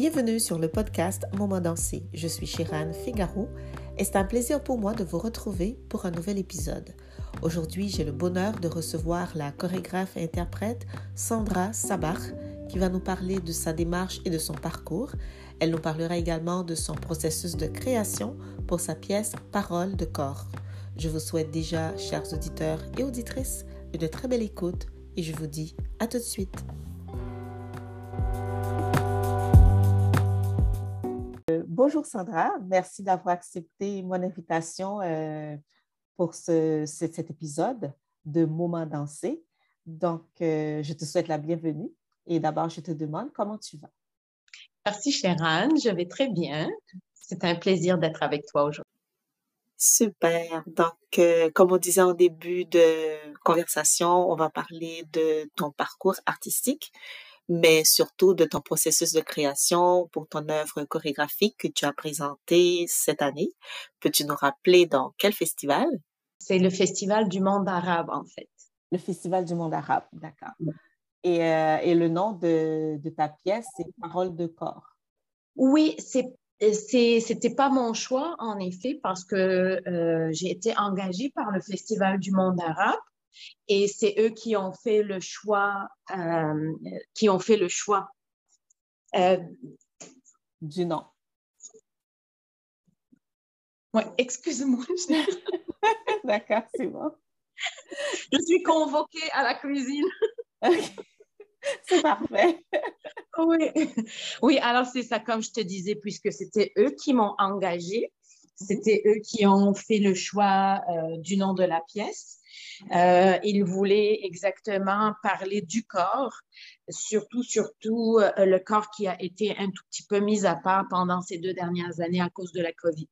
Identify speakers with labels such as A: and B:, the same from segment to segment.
A: Bienvenue sur le podcast Moment dansé. Je suis Chiran Figaro et c'est un plaisir pour moi de vous retrouver pour un nouvel épisode. Aujourd'hui, j'ai le bonheur de recevoir la chorégraphe et interprète Sandra Sabach qui va nous parler de sa démarche et de son parcours. Elle nous parlera également de son processus de création pour sa pièce Parole de corps. Je vous souhaite déjà, chers auditeurs et auditrices, une très belle écoute et je vous dis à tout de suite. Bonjour Sandra, merci d'avoir accepté mon invitation euh, pour cet épisode de Moment dansé. Donc, euh, je te souhaite la bienvenue et d'abord, je te demande comment tu vas.
B: Merci Sharon, je vais très bien. C'est un plaisir d'être avec toi aujourd'hui.
A: Super. Donc, euh, comme on disait en début de conversation, on va parler de ton parcours artistique mais surtout de ton processus de création pour ton œuvre chorégraphique que tu as présentée cette année. Peux-tu nous rappeler dans quel festival?
B: C'est le Festival du monde arabe, en fait.
A: Le Festival du monde arabe, d'accord. Et, euh, et, le nom de, de ta pièce, c'est Parole de corps.
B: Oui, c'est c'était pas mon choix en effet parce que euh, j'ai été engagée par le Festival du monde arabe et c'est eux qui ont fait le choix, euh, qui ont fait le choix
A: euh, du nom.
B: Oui, excuse-moi.
A: D'accord, c'est bon.
B: Je suis convoquée à la cuisine.
A: C'est parfait.
B: oui. oui, alors c'est ça, comme je te disais, puisque c'était eux qui m'ont engagée, c'était eux qui ont fait le choix euh, du nom de la pièce. Euh, il voulait exactement parler du corps, surtout, surtout euh, le corps qui a été un tout petit peu mis à part pendant ces deux dernières années à cause de la COVID.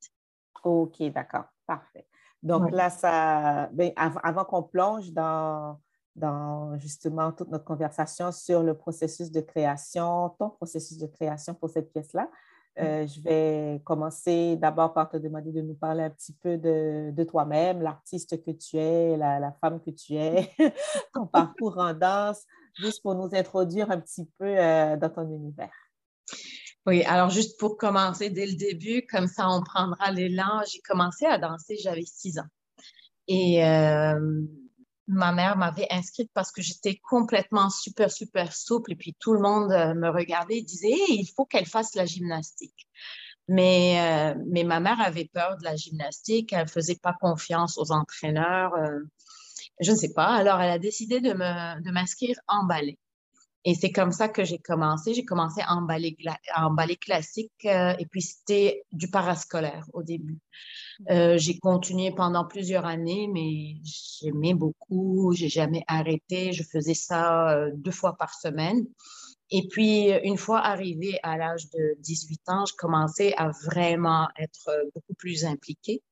A: OK, d'accord, parfait. Donc là, ça, ben, avant, qu'on plonge dans, dans justement toute notre conversation sur le processus de création, ton processus de création pour cette pièce-là, euh, je vais commencer d'abord par te demander de nous parler un petit peu de, toi-même, l'artiste que tu es, la, femme que tu es, ton parcours en danse, juste pour nous introduire un petit peu euh, dans ton univers.
B: Oui, alors juste pour commencer dès le début, comme ça on prendra l'élan, j'ai commencé à danser, j'avais six ans. Et euh, ma mère m'avait inscrite parce que j'étais complètement super, super souple. Et puis tout le monde euh, me regardait et disait il faut qu'elle fasse la gymnastique. Mais, euh, mais ma mère avait peur de la gymnastique. Elle ne faisait pas confiance aux entraîneurs. Euh, je ne sais pas. Alors, elle a décidé de m'inscrire en ballet. Et c'est comme ça que j'ai commencé. J'ai commencé en ballet, en ballet classique et puis c'était du parascolaire au début. Euh, j'ai continué pendant plusieurs années, mais j'aimais beaucoup, j'ai jamais arrêté. Je faisais ça euh, deux fois par semaine. Et puis, une fois arrivée à l'âge de 18 ans, je commençais à vraiment être euh, beaucoup plus impliquée.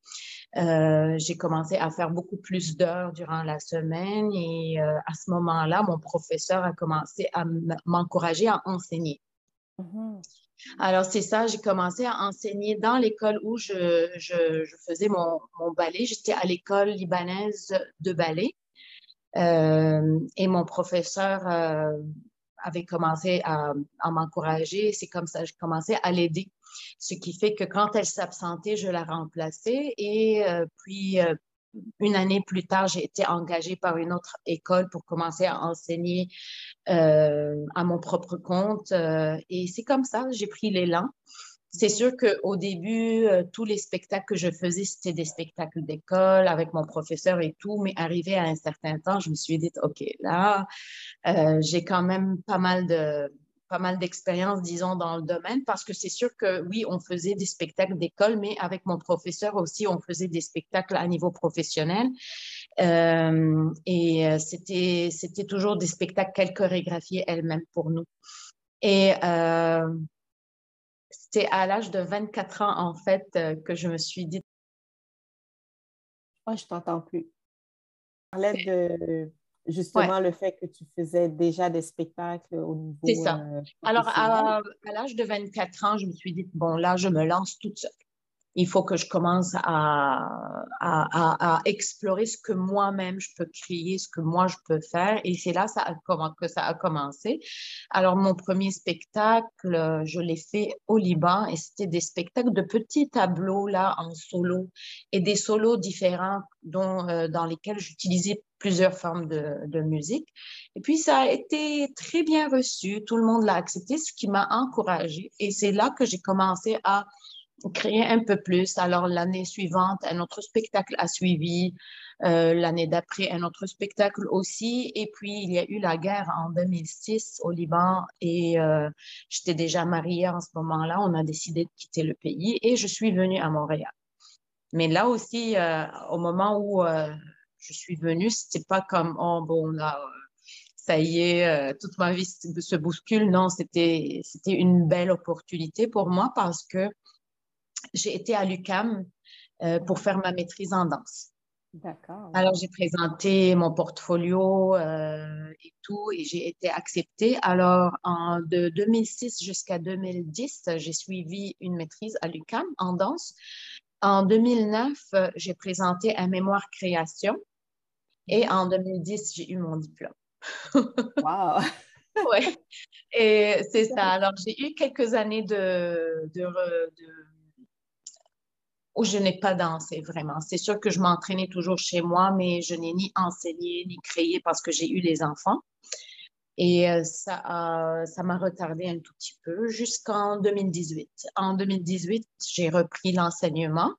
B: j'ai commencé à faire beaucoup plus d'heures durant la semaine et à ce moment-là, mon professeur a commencé à m'encourager à enseigner. Mm-hmm. Alors, c'est ça, j'ai commencé à enseigner dans l'école où je, faisais mon, ballet. J'étais à l'école libanaise de ballet. Euh, et mon professeur euh, avait commencé à, m'encourager. C'est comme ça, j'ai commencé à l'aider. Ce qui fait que quand elle s'absentait, je la remplaçais. Et euh, puis, une année plus tard, j'ai été engagée par une autre école pour commencer à enseigner euh, à mon propre compte. Euh, et c'est comme ça, j'ai pris l'élan. C'est sûr qu'au début, euh, tous les spectacles que je faisais, c'était des spectacles d'école avec mon professeur et tout, mais arrivé à un certain temps, je me suis dit, OK, là, j'ai quand même pas mal de, pas mal d'expérience, disons, dans le domaine, parce que c'est sûr que oui, on faisait des spectacles d'école, mais avec mon professeur aussi, on faisait des spectacles à niveau professionnel. Euh, et euh, c'était, c'était toujours des spectacles qu'elle chorégraphiait elle-même pour nous. Et euh, c'était à l'âge de 24 ans, en fait, que je me suis dit.
A: Moi, je t'entends plus. parlais de justement le fait que tu faisais déjà des spectacles au niveau.
B: C'est ça. Euh, Alors, à, l'âge de 24 ans, je me suis dit, bon, là, je me lance toute seule. Il faut que je commence à, à, explorer ce que moi-même je peux créer, ce que moi je peux faire. Et c'est là que ça a commencé. Alors, mon premier spectacle, je l'ai fait au Liban et c'était des spectacles de petits tableaux là en solo et des solos différents dont, euh, dans lesquels j'utilisais plusieurs formes de, musique. Et puis, ça a été très bien reçu. Tout le monde l'a accepté, ce qui m'a encouragée. Et c'est là que j'ai commencé à créer un peu plus. Alors, l'année suivante, un autre spectacle a suivi. Euh, l'année d'après, un autre spectacle aussi. Et puis, il y a eu la guerre en 2006 au Liban et euh, j'étais déjà mariée en ce moment-là. On a décidé de quitter le pays et je suis venue à Montréal. Mais là aussi, euh, au moment où je suis venue, c'était pas comme, oh, bon, là, ça y est, toute ma vie se bouscule. Non, c'était une belle opportunité pour moi parce que j'ai été à l'UCAM euh, pour faire ma maîtrise en danse. D'accord. Alors, j'ai présenté mon portfolio euh, et tout, et j'ai été acceptée. Alors, en, de 2006 jusqu'à 2010, j'ai suivi une maîtrise à l'UCAM en danse. En 2009, j'ai présenté un mémoire création. Et en 2010, j'ai eu mon diplôme. wow! oui, et c'est ça. Alors, j'ai eu quelques années de, de, je n'ai pas dansé vraiment. C'est sûr que je m'entraînais toujours chez moi, mais je n'ai ni enseigné ni créé parce que j'ai eu les enfants. Et euh, ça, ça m'a retardé un tout petit peu jusqu'en 2018. En 2018, j'ai repris l'enseignement.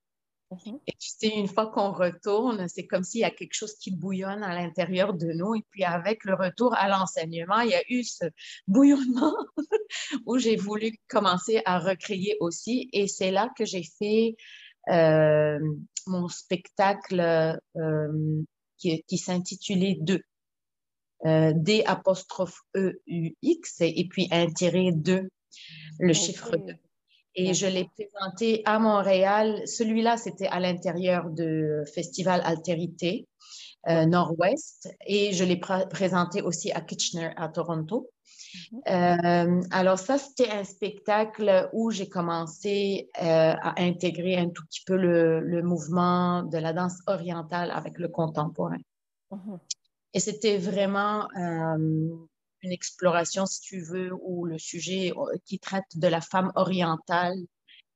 B: Mhm. Et tu sais, une fois qu'on retourne, c'est comme s'il y a quelque chose qui bouillonne à l'intérieur de nous. Et puis avec le retour à l'enseignement, il y a eu ce bouillonnement où j'ai voulu commencer à recréer aussi. Et c'est là que j'ai fait euh, mon spectacle euh, qui, qui s'intitulait Deux. Euh, D apostrophe E U X et puis un tiré 2, le chiffre 2. Et je l'ai présenté à Montréal. Celui-là, c'était à l'intérieur du Festival Altérité Nord-Ouest. Et je l'ai présenté aussi à Kitchener, à Toronto. Euh, alors ça, c'était un spectacle où j'ai commencé euh, à intégrer un tout petit peu le, mouvement de la danse orientale avec le contemporain. Mhm. Et c'était vraiment euh, une exploration, si tu veux, où le sujet qui traite de la femme orientale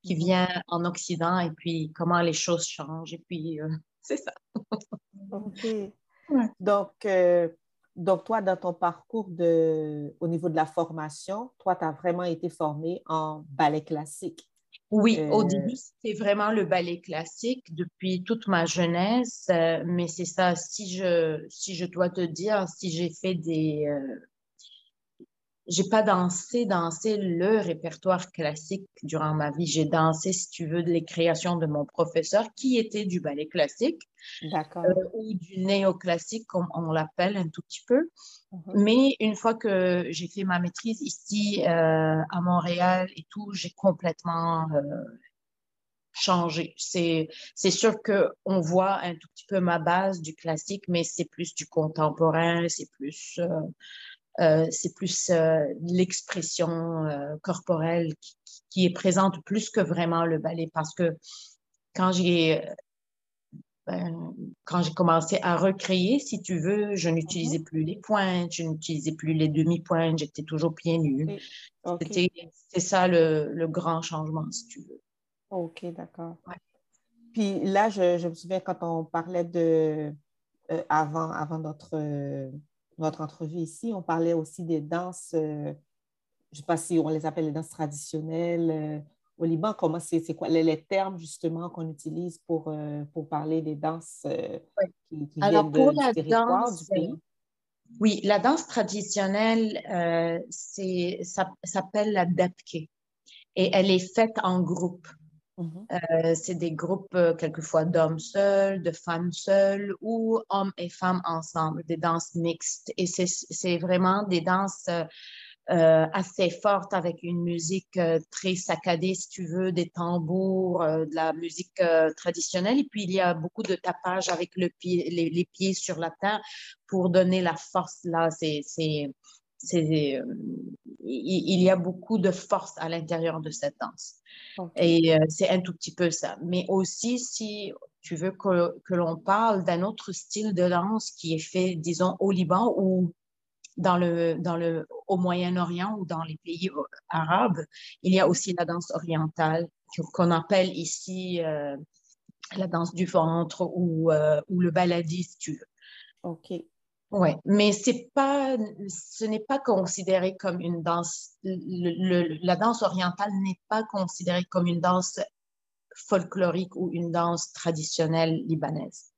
B: qui mhm. vient en Occident et puis comment les choses changent. Et puis, c'est ça.
A: OK. Donc, donc, toi, dans ton parcours de, au niveau de la formation, toi, tu as vraiment été formée en ballet classique.
B: Oui, au euh, début, c'était vraiment le ballet classique depuis toute ma jeunesse. Euh, mais c'est ça, si je, si je dois te dire, si j'ai fait des, euh, j'ai pas dansé, dansé le répertoire classique durant ma vie. J'ai dansé, si tu veux, les créations de mon professeur qui était du ballet classique. Euh, ou du néoclassique, comme on l'appelle un tout petit peu. Mhm. Mais une fois que j'ai fait ma maîtrise ici euh, à Montréal et tout, j'ai complètement euh, changé. C'est, c'est sûr qu'on voit un tout petit peu ma base du classique, mais c'est plus du contemporain, c'est plus euh, c'est plus euh, l'expression euh, corporelle qui, est présente plus que vraiment le ballet parce que quand j'ai ben, quand j'ai commencé à recréer, si tu veux, je n'utilisais mhm. plus les pointes, je n'utilisais plus les demi-pointes, j'étais toujours pieds nus. C'était ça le, grand changement, si tu veux.
A: OK, d'accord. Puis là, je, je, me souviens quand on parlait de, avant, avant notre notre entrevue ici, on parlait aussi des danses, euh, je ne sais pas si on les appelle les danses traditionnelles euh, au Liban. Comment c'est, quoi les, termes justement qu'on utilise pour, euh, pour parler des danses qui, qui Alors, viennent pour la danse, du pays?
B: Oui, la danse traditionnelle, s'appelle la dapke et elle est faite en groupe. Mhm. Euh, c'est des groupes euh, quelquefois d'hommes seuls, de femmes seules ou hommes et femmes ensemble, des danses mixtes. Et c'est vraiment des danses euh, assez fortes avec une musique très saccadée, si tu veux, des tambours, de la musique traditionnelle. Et puis, il y a beaucoup de tapage avec le pied, les, pieds sur la terre pour donner la force. Là, c'est euh, il, y a beaucoup de force à l'intérieur de cette danse. Et euh, c'est un tout petit peu ça. Mais aussi, si tu veux que, que l'on parle d'un autre style de danse qui est fait, disons, au Liban ou dans le, dans le, au Moyen-Orient ou dans les pays arabes, il y a aussi la danse orientale qu'on appelle ici euh, la danse du ventre ou, ou le baladi, si tu veux.
A: OK.
B: Oui, mais c'est pas, ce n'est pas considéré comme une danse. la danse orientale n'est pas considérée comme une danse folklorique ou une danse traditionnelle libanaise.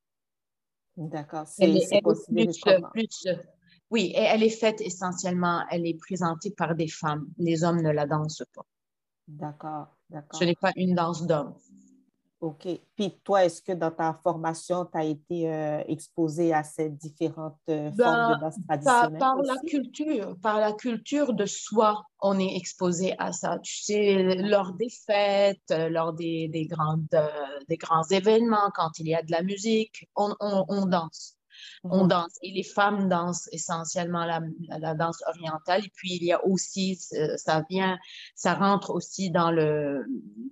A: D'accord.
B: C'est plus, plus, oui, et elle est faite essentiellement, elle est présentée par des femmes. Les hommes ne la dansent pas.
A: D'accord, d'accord.
B: Ce n'est pas une danse d'homme.
A: OK. Puis toi, est-ce que dans ta formation, tu as été euh, exposé à ces différentes euh, formes de danse traditionnelle?
B: Par, la culture, par la culture de soi, on est exposé à ça. Tu sais, lors des fêtes, lors des, des grandes, euh, des grands événements, quand il y a de la musique, on, on danse on danse. Et les femmes dansent essentiellement la, la, danse orientale. Et puis, il y a aussi, ça vient, ça rentre aussi dans le,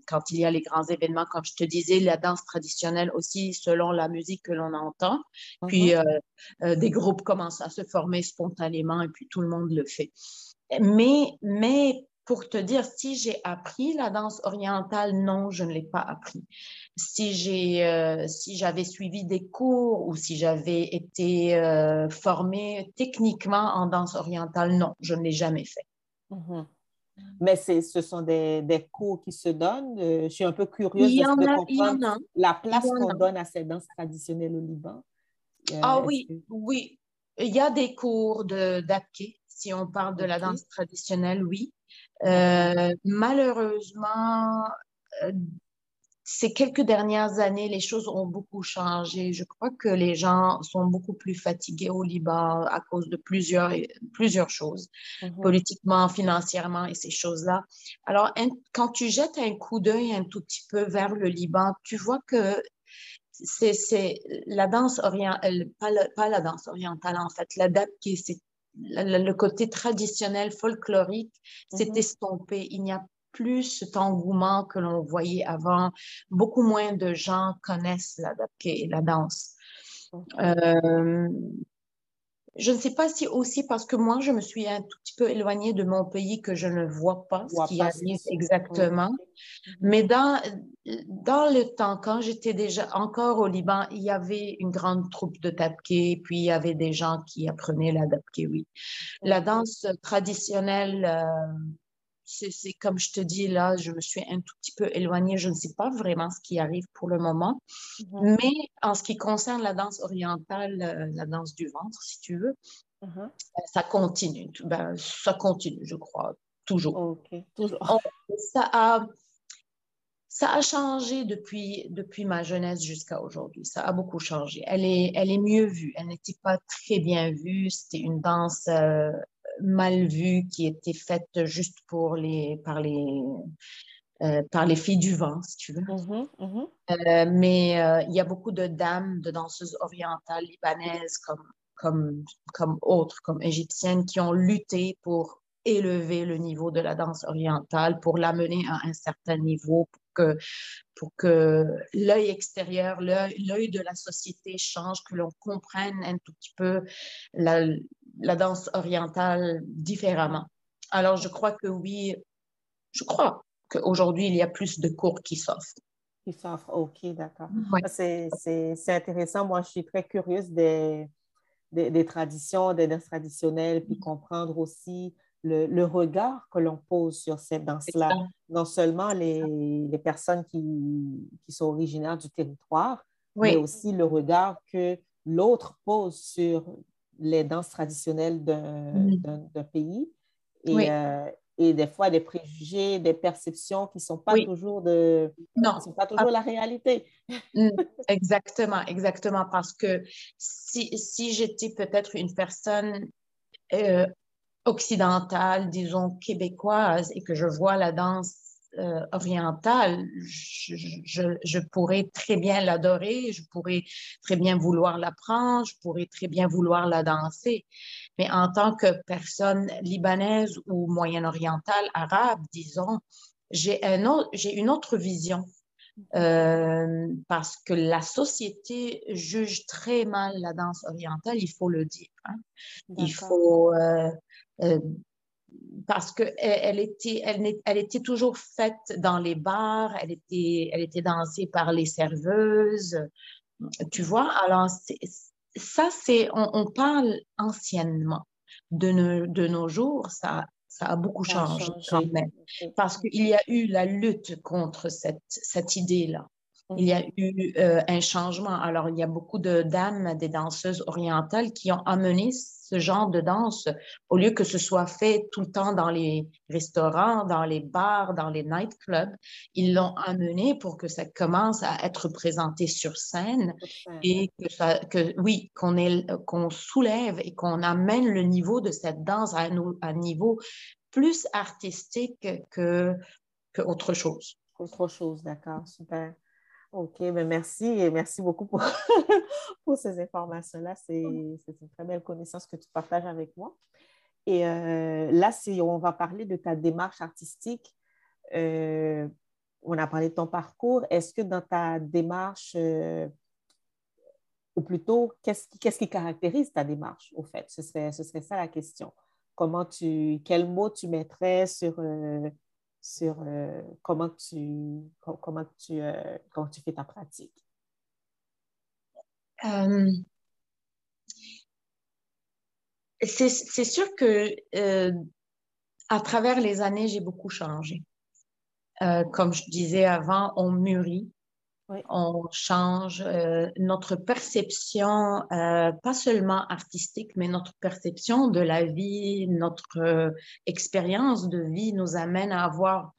B: quand il y a les grands événements, comme je te disais, la danse traditionnelle aussi, selon la musique que l'on entend. Puis, euh, euh, des groupes commencent à se former spontanément et puis tout le monde le fait. Mais, mais pour te dire, si j'ai appris la danse orientale, non, je ne l'ai pas appris. Si j'ai, euh, si j'avais suivi des cours ou si j'avais été euh, formée techniquement en danse orientale, non, je ne l'ai jamais fait.
A: Mm-hmm. Mais ce sont des, des, cours qui se donnent. Euh, je suis un peu curieuse de, comprendre la place qu'on donne à cette danse traditionnelle au Liban.
B: ah oui, oui. Il y a des cours de Si on parle de la danse traditionnelle, oui. Euh, malheureusement, euh, ces quelques dernières années, les choses ont beaucoup changé. Je crois que les gens sont beaucoup plus fatigués au Liban à cause de plusieurs, plusieurs choses, mhm. politiquement, financièrement et ces choses-là. Alors, quand tu jettes un coup d'œil un tout petit peu vers le Liban, tu vois que c'est la danse orientale, pas, pas, la danse orientale en fait, qui c'est le côté traditionnel folklorique s'est mhm. estompé. Il n'y a plus cet engouement que l'on voyait avant. Beaucoup moins de gens connaissent la, la danse. Euh, je ne sais pas si aussi parce que moi, je me suis un tout petit peu éloignée de mon pays que je ne vois pas ce qui arrive exactement. Mhm. Mais dans, dans le temps, quand j'étais déjà encore au Liban, il y avait une grande troupe de tapké, puis il y avait des gens qui apprenaient la tapké, oui. La danse traditionnelle, euh, c'est comme je te dis là, je me suis un tout petit peu éloignée. Je ne sais pas vraiment ce qui arrive pour le moment. Mhm. Mais en ce qui concerne la danse orientale, euh, la danse du ventre, si tu veux, mhm. euh, ça continue. Ben, ça continue, je crois, toujours.
A: OK, toujours.
B: ça a, ça a changé depuis, depuis ma jeunesse jusqu'à aujourd'hui. Ça a beaucoup changé. Elle est, elle est mieux vue. Elle n'était pas très bien vue. C'était une danse euh, mal vue qui était faite juste pour les, par, les, euh, par les filles du vent, si tu veux.
A: Mm-hmm, mm-hmm.
B: Euh, mais euh, il y a beaucoup de dames, de danseuses orientales libanaises comme, comme, comme autres, comme égyptiennes, qui ont lutté pour élever le niveau de la danse orientale, pour l'amener à un certain niveau, pour que, pour que l'œil extérieur, l'œil de la société change, que l'on comprenne un tout petit peu la, la danse orientale différemment. Alors, je crois que oui, je crois qu'aujourd'hui, il y a plus de cours qui s'offrent.
A: Qui s'offrent, OK, d'accord. C'est intéressant. Moi, je suis très curieuse des, des, traditions, des danses traditionnelles, puis comprendre aussi le, le regard que l'on pose sur cette danse-là. Non seulement les, les personnes qui, qui, sont originaires du territoire, mais aussi le regard que l'autre pose sur les danses traditionnelles d'un pays et, euh, et, des fois des préjugés, des perceptions qui ne sont pas toujours de
B: non,
A: sont pas toujours la réalité.
B: Mm, exactement, exactement, parce que si, si j'étais peut-être une personne euh, occidentale, disons québécoise, et que je vois la danse euh, orientale, je, pourrais très bien l'adorer, je pourrais très bien vouloir l'apprendre, je pourrais très bien vouloir la danser. Mais en tant que personne libanaise ou moyen-orientale, arabe, disons, j'ai un une autre vision. Euh, parce que la société juge très mal la danse orientale, il faut le dire. Hein. Il faut parce qu'elle elle était, elle, elle, était toujours faite dans les bars, elle était, elle était dansée par les serveuses, tu vois? Alors, ça, c'est, on, parle anciennement. De, de nos jours, ça, ça a beaucoup changé, quand même. Parce qu'il y a eu la lutte contre cette, cette idée-là. Il y a eu euh, un changement. Alors, il y a beaucoup de dames, des danseuses orientales qui ont amené ce genre de danse au lieu que ce soit fait tout le temps dans les restaurants, dans les bars, dans les nightclubs. Ils l'ont amené pour que ça commence à être présenté sur scène et que, ça, que oui, qu'on qu'on soulève et qu'on amène le niveau de cette danse à un, à un niveau plus artistique que, que autre chose.
A: Autre chose, d'accord, super. OK, ben merci et merci beaucoup pour, pour ces informations-là. C'est une très belle connaissance que tu partages avec moi. Et euh, là, on va parler de ta démarche artistique, euh, on a parlé de ton parcours. Est-ce que dans ta démarche, euh, ou plutôt, qu'est-ce qui, qui, caractérise ta démarche, au fait? Ce serait, ce serait ça la question. Comment tu, quel mot tu mettrais sur sur euh, comment, tu, comment, tu, euh, comment tu fais ta pratique?
B: Euh, c'est sûr que à travers les années, j'ai beaucoup changé. comme je disais avant, on mûrit on change euh, notre perception, euh, pas seulement artistique, mais notre perception de la vie, notre euh, expérience de vie nous amène à avoir,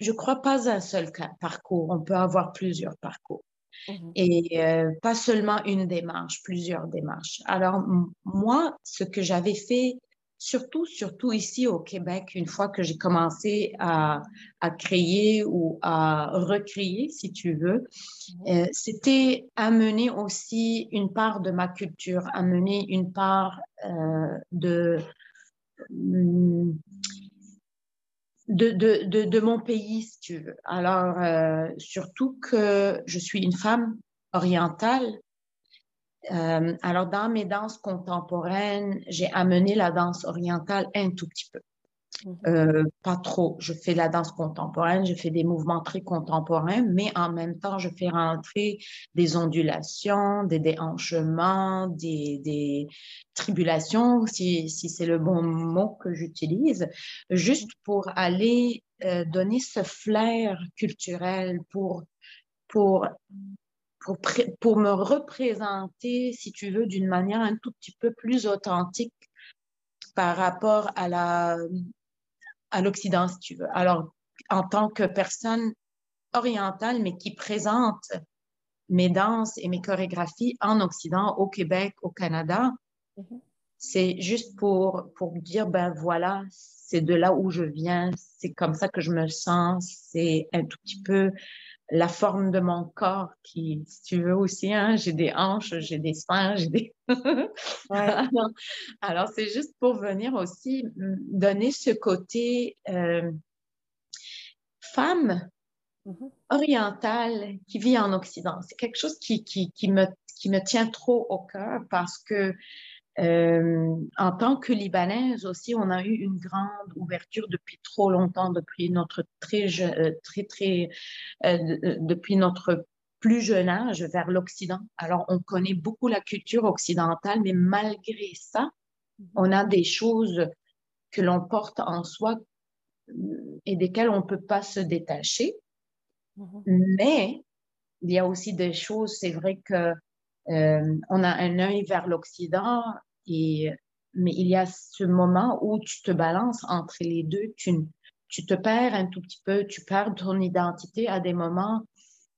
B: je crois, pas un seul parcours, on peut avoir plusieurs parcours. Mmh Et pas seulement une démarche, plusieurs démarches. Alors, moi, ce que j'avais fait surtout, surtout ici au Québec, une fois que j'ai commencé à, à, créer ou à recréer, si tu veux, euh, c'était amener aussi une part de ma culture, amener une part euh, de, de, de, de, mon pays, si tu veux. Alors, euh, surtout que je suis une femme orientale, euh, alors, dans mes danses contemporaines, j'ai amené la danse orientale un tout petit peu. Mhm. Euh, pas trop. Je fais la danse contemporaine, je fais des mouvements très contemporains, mais en même temps, je fais rentrer des ondulations, des déhanchements, des, des tribulations, si, si c'est le bon mot que j'utilise, juste pour aller euh, donner ce flair culturel, pour, pour pour, me représenter, si tu veux, d'une manière un tout petit peu plus authentique par rapport à la à l'Occident, si tu veux. Alors, en tant que personne orientale, mais qui présente mes danses et mes chorégraphies en Occident, au Québec, au Canada, mm-hmm. c'est juste pour, pour dire, ben voilà, c'est de là où je viens, c'est comme ça que je me sens, c'est un tout petit peu la forme de mon corps qui, si tu veux aussi, hein, j'ai des hanches, j'ai des seins, j'ai des... alors, c'est juste pour venir aussi donner ce côté euh, femme mm-hmm. orientale qui vit en Occident. C'est quelque chose qui, qui, qui, me, qui me tient trop au cœur parce que euh, en tant que Libanaise aussi, on a eu une grande ouverture depuis trop longtemps, depuis notre très, euh, très, très, euh, depuis notre plus jeune âge vers l'Occident. Alors, on connaît beaucoup la culture occidentale, mais malgré ça, mhm. on a des choses que l'on porte en soi et desquelles on ne peut pas se détacher. Mhm. Mais il y a aussi des choses, c'est vrai que euh, on a un œil vers l'Occident, et, mais il y a ce moment où tu te balances entre les deux, tu, tu te perds un tout petit peu, tu perds ton identité à des moments,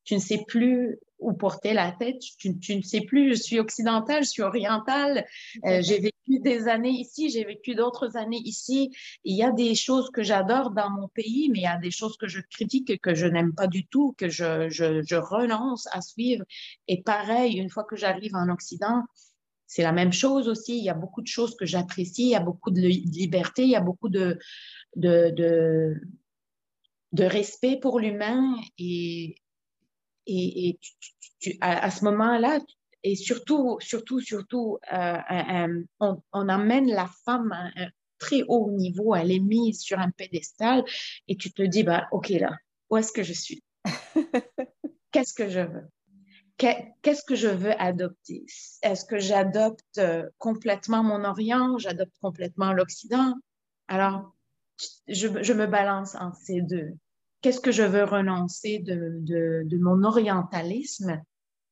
B: tu ne sais plus où porter la tête. Tu, ne sais plus, je suis occidentale, je suis orientale, euh, j'ai vécu des années ici, j'ai vécu d'autres années ici. Il y a des choses que j'adore dans mon pays, mais il y a des choses que je critique et que je n'aime pas du tout, que je, je, renonce à suivre. Et pareil, une fois que j'arrive en Occident, c'est la même chose aussi. Il y a beaucoup de choses que j'apprécie, il y a beaucoup de liberté, il y a beaucoup de, de, de, de respect pour l'humain et, et, à, ce moment-là, et surtout, surtout, surtout, euh, on, amène la femme à un très haut niveau, elle est mise sur un pédestal et tu te dis, bah, OK, là, où est-ce que je suis? Qu'est-ce que je veux? Qu'est-ce que je veux adopter? Est-ce que j'adopte euh, complètement mon Orient? J'adopte complètement l'Occident? Alors, je, je, me balance entre ces deux qu'est-ce que je veux renoncer de, de, mon orientalisme?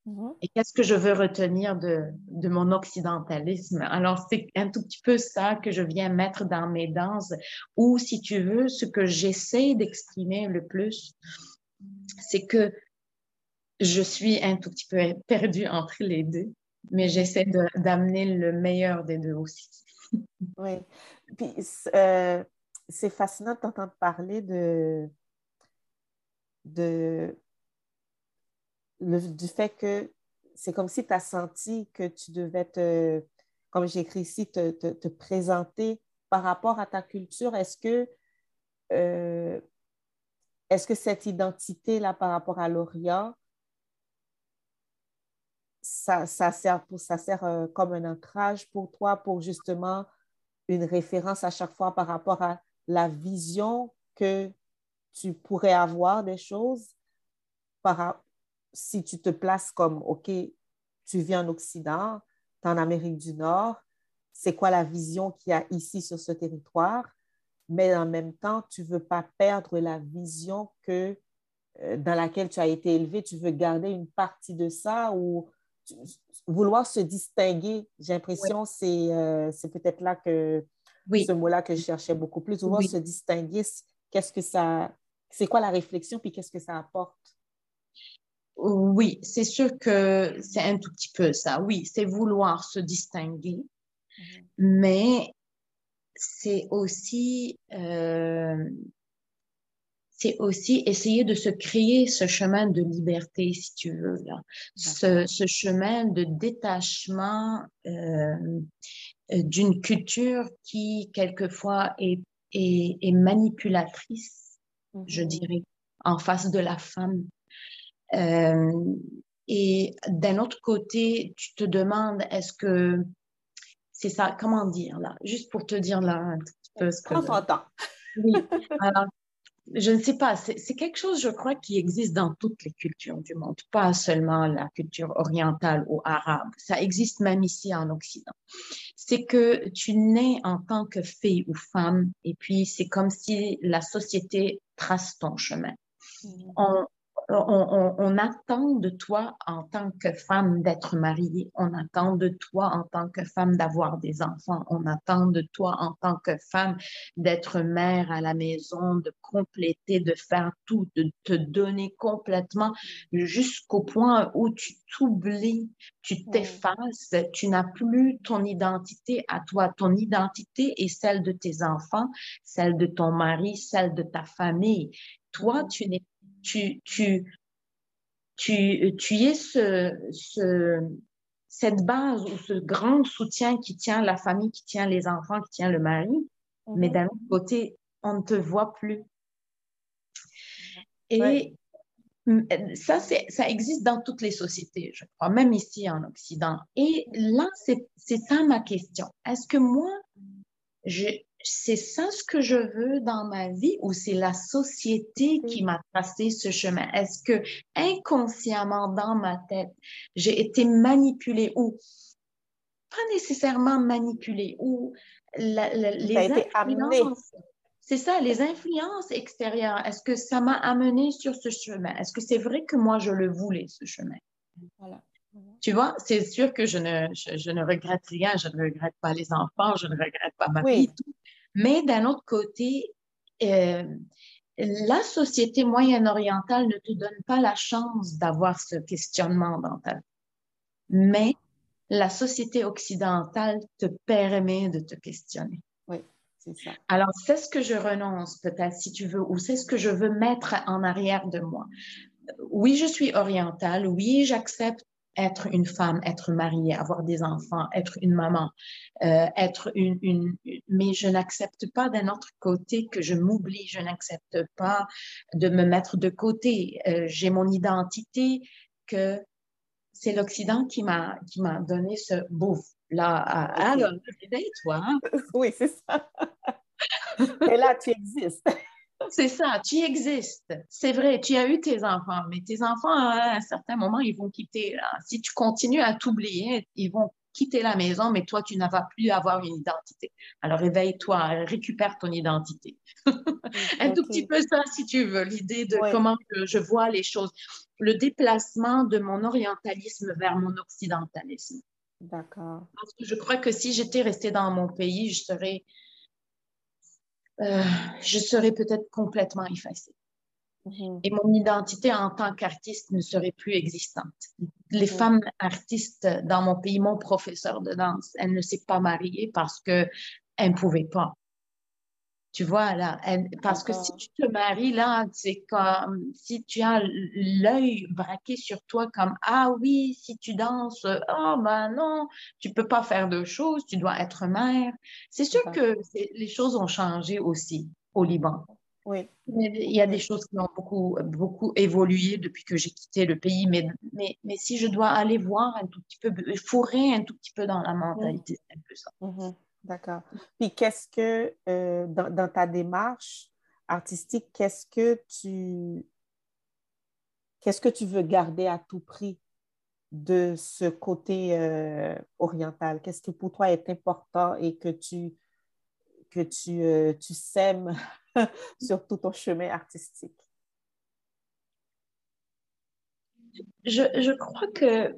B: Mhm. et qu'est-ce que je veux retenir de, de mon occidentalisme? Alors, c'est un tout petit peu ça que je viens mettre dans mes danses, ou si tu veux, ce que j'essaie d'exprimer le plus, c'est que je suis un tout petit peu perdue entre les deux, mais j'essaie d'amener le meilleur des deux aussi.
A: Oui. Puis, euh, c'est fascinant de parler de, de, du fait que c'est comme si tu as senti que tu devais te, comme j'écris ici, te, te, présenter par rapport à ta culture. Est-ce que, euh, est-ce que cette identité-là par rapport à l'Orient, ça, ça, sert, pour, ça sert euh, comme un ancrage pour toi, pour justement une référence à chaque fois par rapport à la vision que tu pourrais avoir des choses par, si tu te places comme, OK, tu vis en Occident, tu es en Amérique du Nord, c'est quoi la vision qu'il y a ici sur ce territoire, mais en même temps, tu ne veux pas perdre la vision que, euh, dans laquelle tu as été élevé, tu veux garder une partie de ça ou vouloir se distinguer. J'ai l'impression que euh, c'est peut-être là que ce mot-là que je cherchais beaucoup plus, vouloir se distinguer, qu'est-ce que ça, c'est quoi la réflexion, puis qu'est-ce que ça apporte?
B: Oui, c'est sûr que c'est un tout petit peu ça. Oui, c'est vouloir se distinguer, mhm. mais c'est aussi, euh, c'est aussi essayer de se créer ce chemin de liberté, si tu veux, là. Ce, chemin de détachement euh, d'une culture qui, quelquefois, est, est manipulatrice je mhm. dirais, en face de la femme. Euh, et d'un autre côté, tu te demandes, est-ce que c'est ça, comment dire là, juste pour te dire là un petit peu ce que... Oui, alors, je ne sais pas, c'est quelque chose, je crois, qui existe dans toutes les cultures du monde, pas seulement la culture orientale ou arabe. Ça existe même ici en Occident. C'est que tu nais en tant que fille ou femme, et puis c'est comme si la société trace ton chemin. Mmh on, attend de toi en tant que femme d'être mariée, on attend de toi en tant que femme d'avoir des enfants, on attend de toi en tant que femme d'être mère à la maison, de compléter, de faire tout, de te donner complètement jusqu'au point où tu t'oublies, tu t'effaces, tu n'as plus ton identité à toi. Ton identité est celle de tes enfants, celle de ton mari, celle de ta famille. Toi, tu n'es tu, tu, tu, tu es ce, ce, cette base ou ce grand soutien qui tient la famille, qui tient les enfants, qui tient le mari, mais mhm. d'un autre côté, on ne te voit plus. Et ça, ça existe dans toutes les sociétés, je crois, même ici en Occident. Et là, c'est ça ma question. Est-ce que moi, je, c'est ça ce que je veux dans ma vie ou c'est la société qui m'a tracé ce chemin? Est-ce que inconsciemment dans ma tête, j'ai été manipulée ou pas nécessairement manipulée ou les influences, c'est ça, les influences extérieures, est-ce que ça m'a amené sur ce chemin? Est-ce que c'est vrai que moi je le voulais, ce chemin? Voilà. Tu vois, c'est sûr que je ne, je, ne regrette rien, je ne regrette pas les enfants, je ne regrette pas ma vie, mais d'un autre côté, euh, la société moyen-orientale ne te donne pas la chance d'avoir ce questionnement dans ta vie. Mais la société occidentale te permet de te questionner.
A: Oui, c'est ça.
B: Alors, c'est ce que je renonce peut-être, si tu veux, ou c'est ce que je veux mettre en arrière de moi. Oui, je suis orientale, oui, j'accepte être une femme, être mariée, avoir des enfants, être une maman, euh, être une, une, mais je n'accepte pas d'un autre côté que je m'oublie, je n'accepte pas de me mettre de côté. Euh, J'ai mon identité que c'est l'Occident qui m'a qui m'a donné ce bouffe là. Alors, réveille-toi. Hein?
A: Oui, c'est ça. Et là, tu existes.
B: C'est ça, tu existes. C'est vrai, tu as eu tes enfants, mais tes enfants, à un certain moment, ils vont quitter. Si tu continues à t'oublier, ils vont quitter la maison, mais toi, tu ne vas plus avoir une identité. Alors, réveille-toi, récupère ton identité. un tout petit peu ça, si tu veux, l'idée de comment je vois les choses. Le déplacement de mon orientalisme vers mon occidentalisme.
A: D'accord.
B: Parce que je crois que si j'étais restée dans mon pays, je serais euh, je serais peut-être complètement effacée. Mhm. Et mon identité en tant qu'artiste ne serait plus existante. Les mhm. femmes artistes dans mon pays, mon professeur de danse, elle ne s'est pas mariée parce qu'elle ne pouvait pas. Tu vois, là, parce que si tu te maries, là, c'est comme si tu as l'œil braqué sur toi comme, ah oui, si tu danses, ah ben non, tu peux pas faire de choses, tu dois être mère. C'est sûr que les choses ont changé aussi au Liban.
A: Oui.
B: Il y a des choses qui ont beaucoup, beaucoup évolué depuis que j'ai quitté le pays, mais, mais, mais, si je dois aller voir un tout petit peu, fourrer un tout petit peu dans la mentalité, c'est un peu ça.
A: Mm-hmm. D'accord. Puis qu'est-ce que, euh, dans, ta démarche artistique, qu'est-ce que tu qu'est-ce que tu veux garder à tout prix de ce côté euh, oriental? Qu'est-ce qui pour toi est important et que tu que tu, euh, tu sèmes sur tout ton chemin artistique?
B: Je, je crois que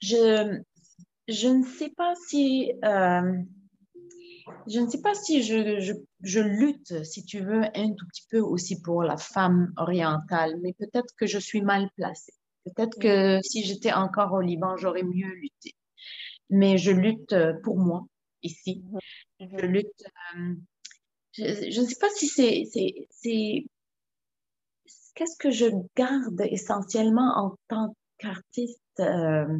B: je, je ne sais pas si, euh, je ne sais pas si je, je, je, lutte, si tu veux, un tout petit peu aussi pour la femme orientale, mais peut-être que je suis mal placée. Peut-être que si j'étais encore au Liban, j'aurais mieux lutté. Mais je lutte pour moi ici. Mm-hmm. Je lutte. Euh, je, je, ne sais pas si c'est, c'est, qu'est-ce que je garde essentiellement en tant qu'artiste. Euh,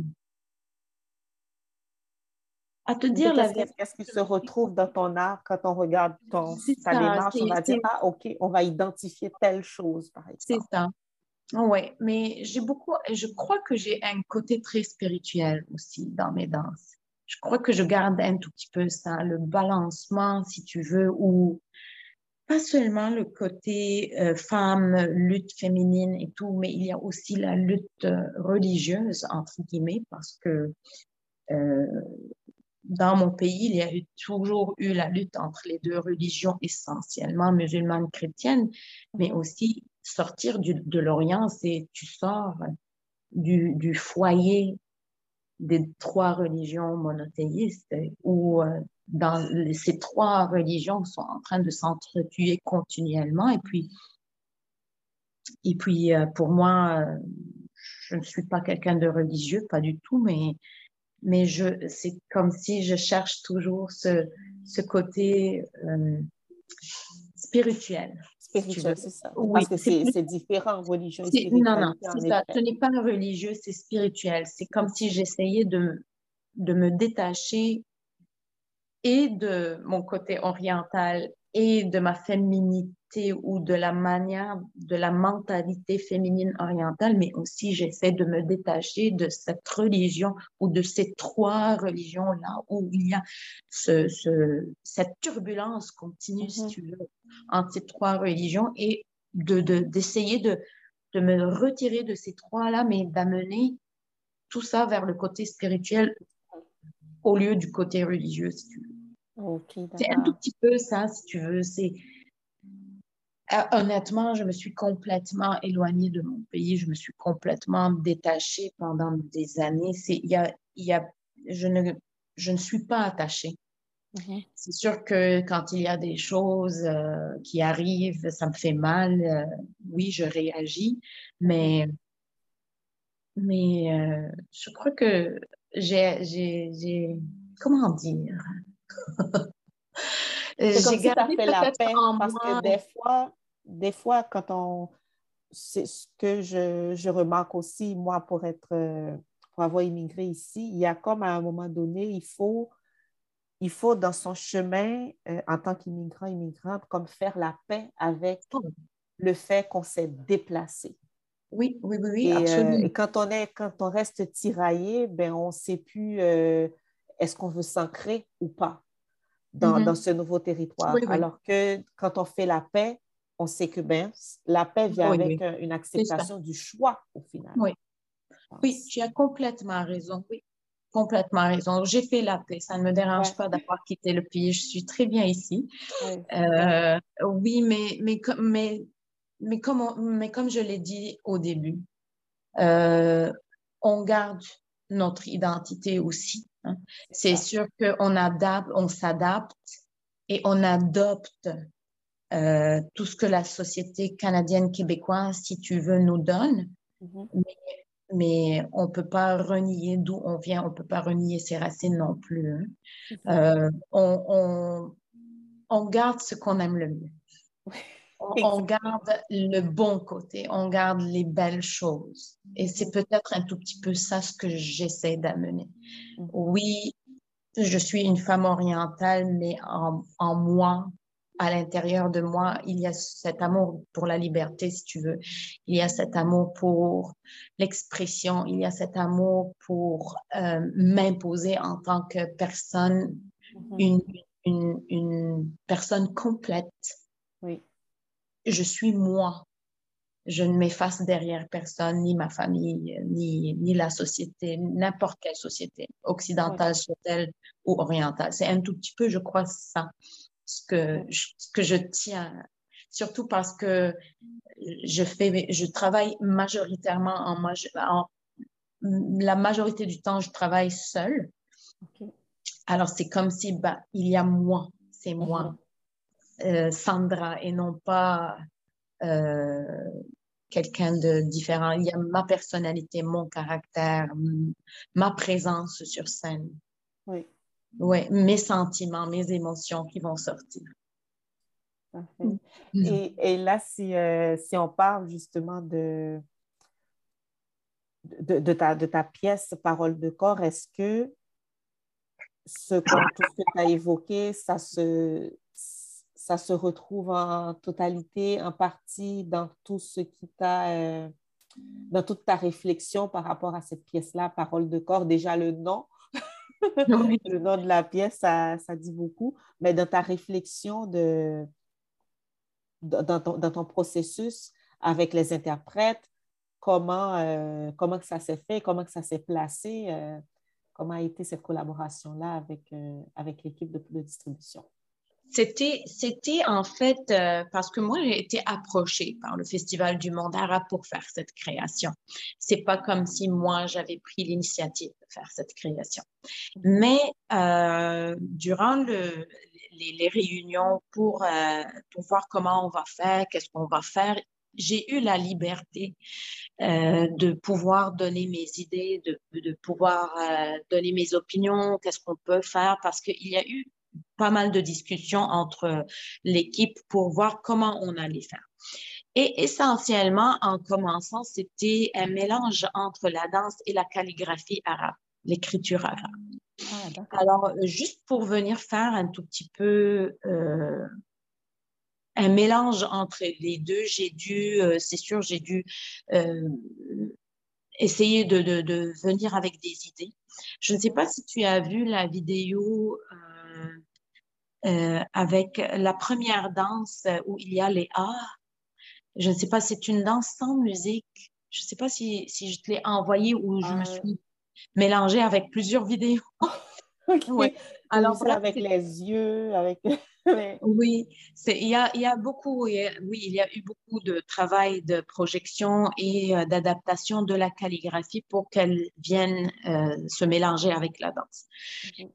B: à te dire la
A: vérité. Qu'est-ce qui se retrouve dans ton art quand on regarde ton, ta démarche? On va dire, ah, OK, on va identifier telle chose, par exemple.
B: C'est ça. Oui, mais j'ai beaucoup, je crois que j'ai un côté très spirituel aussi dans mes danses. Je crois que je garde un tout petit peu ça, le balancement, si tu veux, ou pas seulement le côté euh, femme, lutte féminine et tout, mais il y a aussi la lutte religieuse, entre guillemets, parce que euh, dans mon pays, il y a toujours eu la lutte entre les deux religions, essentiellement musulmanes chrétiennes, mais aussi sortir de l'Orient, c'est tu sors du, foyer des trois religions monothéistes où euh, ces trois religions sont en train de s'entretuer continuellement. Et puis et puis euh, pour moi euh, je ne suis pas quelqu'un de religieux pas du tout mais mais je, c'est comme si je cherche toujours ce, ce côté euh, spirituel.
A: Spirituel, c'est ça. Oui, Parce que c'est, différent, religieux
B: et Non, non, c'est ça. Ce n'est pas religieux, c'est spirituel. C'est comme si j'essayais de, de me détacher et de mon côté oriental et de ma féminité ou de la manière, de la mentalité féminine orientale, mais aussi j'essaie de me détacher de cette religion ou de ces trois religions-là où il y a ce, ce, cette turbulence continue, si mm-hmm. tu veux, entre ces trois religions et de, d'essayer de, de me retirer de ces trois-là, mais d'amener tout ça vers le côté spirituel au lieu du côté religieux, si tu veux. C'est un tout petit peu ça, si tu veux. C'est euh, honnêtement, je me suis complètement éloignée de mon pays. Je me suis complètement détachée pendant des années. C'est, il y a, y a, je ne, je ne suis pas attachée Mm-hmm. C'est sûr que quand il y a des choses euh, qui arrivent, ça me fait mal. Euh, oui, je réagis, mais, mais je crois que j'ai, j'ai, comment dire?
A: C'est comme si fait la peine parce que des fois, des fois, quand on... C'est ce que je, je, remarque aussi, moi, pour être... pour avoir immigré ici, il y a comme à un moment donné, il faut il faut dans son chemin, euh, en tant qu'immigrant, immigrante, comme faire la paix avec oh. le fait qu'on s'est déplacé.
B: Oui, oui, oui,
A: et,
B: euh, absolument.
A: et quand on, est, quand on reste tiraillé, ben, on ne sait plus euh, est-ce qu'on veut s'ancrer ou pas dans, mm-hmm. dans, ce nouveau territoire? Alors que quand on fait la paix, on sait que ben, la paix vient avec une acceptation du choix au final.
B: Oui, oui tu as complètement raison. Oui, complètement raison. J'ai fait la paix. Ça ne me dérange pas d'avoir quitté le pays. Je suis très bien ici. Euh, oui, mais, mais, mais, mais, comme, mais comme je l'ai dit au début, euh, on garde notre identité aussi. Hein. C'est sûr qu'on adapte, on s'adapte et on adopte euh, tout ce que la société canadienne québécoise, si tu veux, nous donne. Mm-hmm. Mais mais on ne peut pas renier d'où on vient, on ne peut pas renier ses racines non plus. Hein. Euh, on, on, on, garde ce qu'on aime le mieux. On, garde le bon côté, on garde les belles choses. Et c'est peut-être un tout petit peu ça ce que j'essaie d'amener. Mm. Oui, je suis une femme orientale, mais en, en moi, à l'intérieur de moi, il y a cet amour pour la liberté, si tu veux. Il y a cet amour pour l'expression. Il y a cet amour pour euh, m'imposer en tant que personne, mm-hmm. une, une, une, personne complète.
A: Oui.
B: Je suis moi. Je ne m'efface derrière personne, ni ma famille, ni, ni la société, n'importe quelle société, occidentale, soit-elle ou orientale. C'est un tout petit peu, je crois, ça ce que, ce que je tiens, surtout parce que je fais, je travaille majoritairement en, en la majorité du temps, je travaille seule. Alors, c'est comme si bah, il y a moi, c'est moi. Euh, Sandra, et non pas euh, quelqu'un de différent. Il y a ma personnalité, mon caractère, ma présence sur scène.
A: Oui
B: ouais, mes sentiments, mes émotions qui vont sortir.
A: Mm. Et, et, là, si, euh, si, on parle justement de, de, de, ta, de ta pièce Parole de corps, est-ce que ce, tout ce que tu as évoqué, ça se, ça se retrouve en totalité, en partie dans tout ce qui t'a, euh, dans toute ta réflexion par rapport à cette pièce-là, Parole de corps, déjà le nom, le nom de la pièce, ça, ça, dit beaucoup. Mais dans ta réflexion, de, dans, ton, dans ton processus avec les interprètes, comment, euh, comment que ça s'est fait, comment que ça s'est placé, euh, comment a été cette collaboration-là avec, euh, avec l'équipe de, de distribution?
B: C'était, en fait euh, parce que moi, j'ai été approchée par le Festival du Monde arabe pour faire cette création. C'est pas comme si moi, j'avais pris l'initiative de faire cette création. Mais euh, durant le, les, réunions pour, euh, pour voir comment on va faire, qu'est-ce qu'on va faire, j'ai eu la liberté de pouvoir donner mes idées, de, pouvoir donner mes opinions, qu'est-ce qu'on peut faire, parce qu'il y a eu pas mal de discussions entre l'équipe pour voir comment on allait faire. Et essentiellement, en commençant, c'était un mélange entre la danse et la calligraphie arabe, l'écriture arabe. Ah, Alors, juste pour venir faire un tout petit peu euh, un mélange entre les deux, j'ai dû, euh, c'est sûr, j'ai dû euh, essayer de, de, de, venir avec des idées. Je ne sais pas si tu as vu la vidéo euh, avec la première danse où il y a les A. Je ne sais pas, c'est une danse sans musique. Je ne sais pas si, si je te l'ai envoyé ou je me euh. suis mélangée avec plusieurs vidéos.
A: Oui. Alors, ça avec les yeux, avec.
B: oui, il y a, y a beaucoup, oui, il y a eu beaucoup de travail de projection et euh, d'adaptation de la calligraphie pour qu'elle vienne euh, se mélanger avec la danse.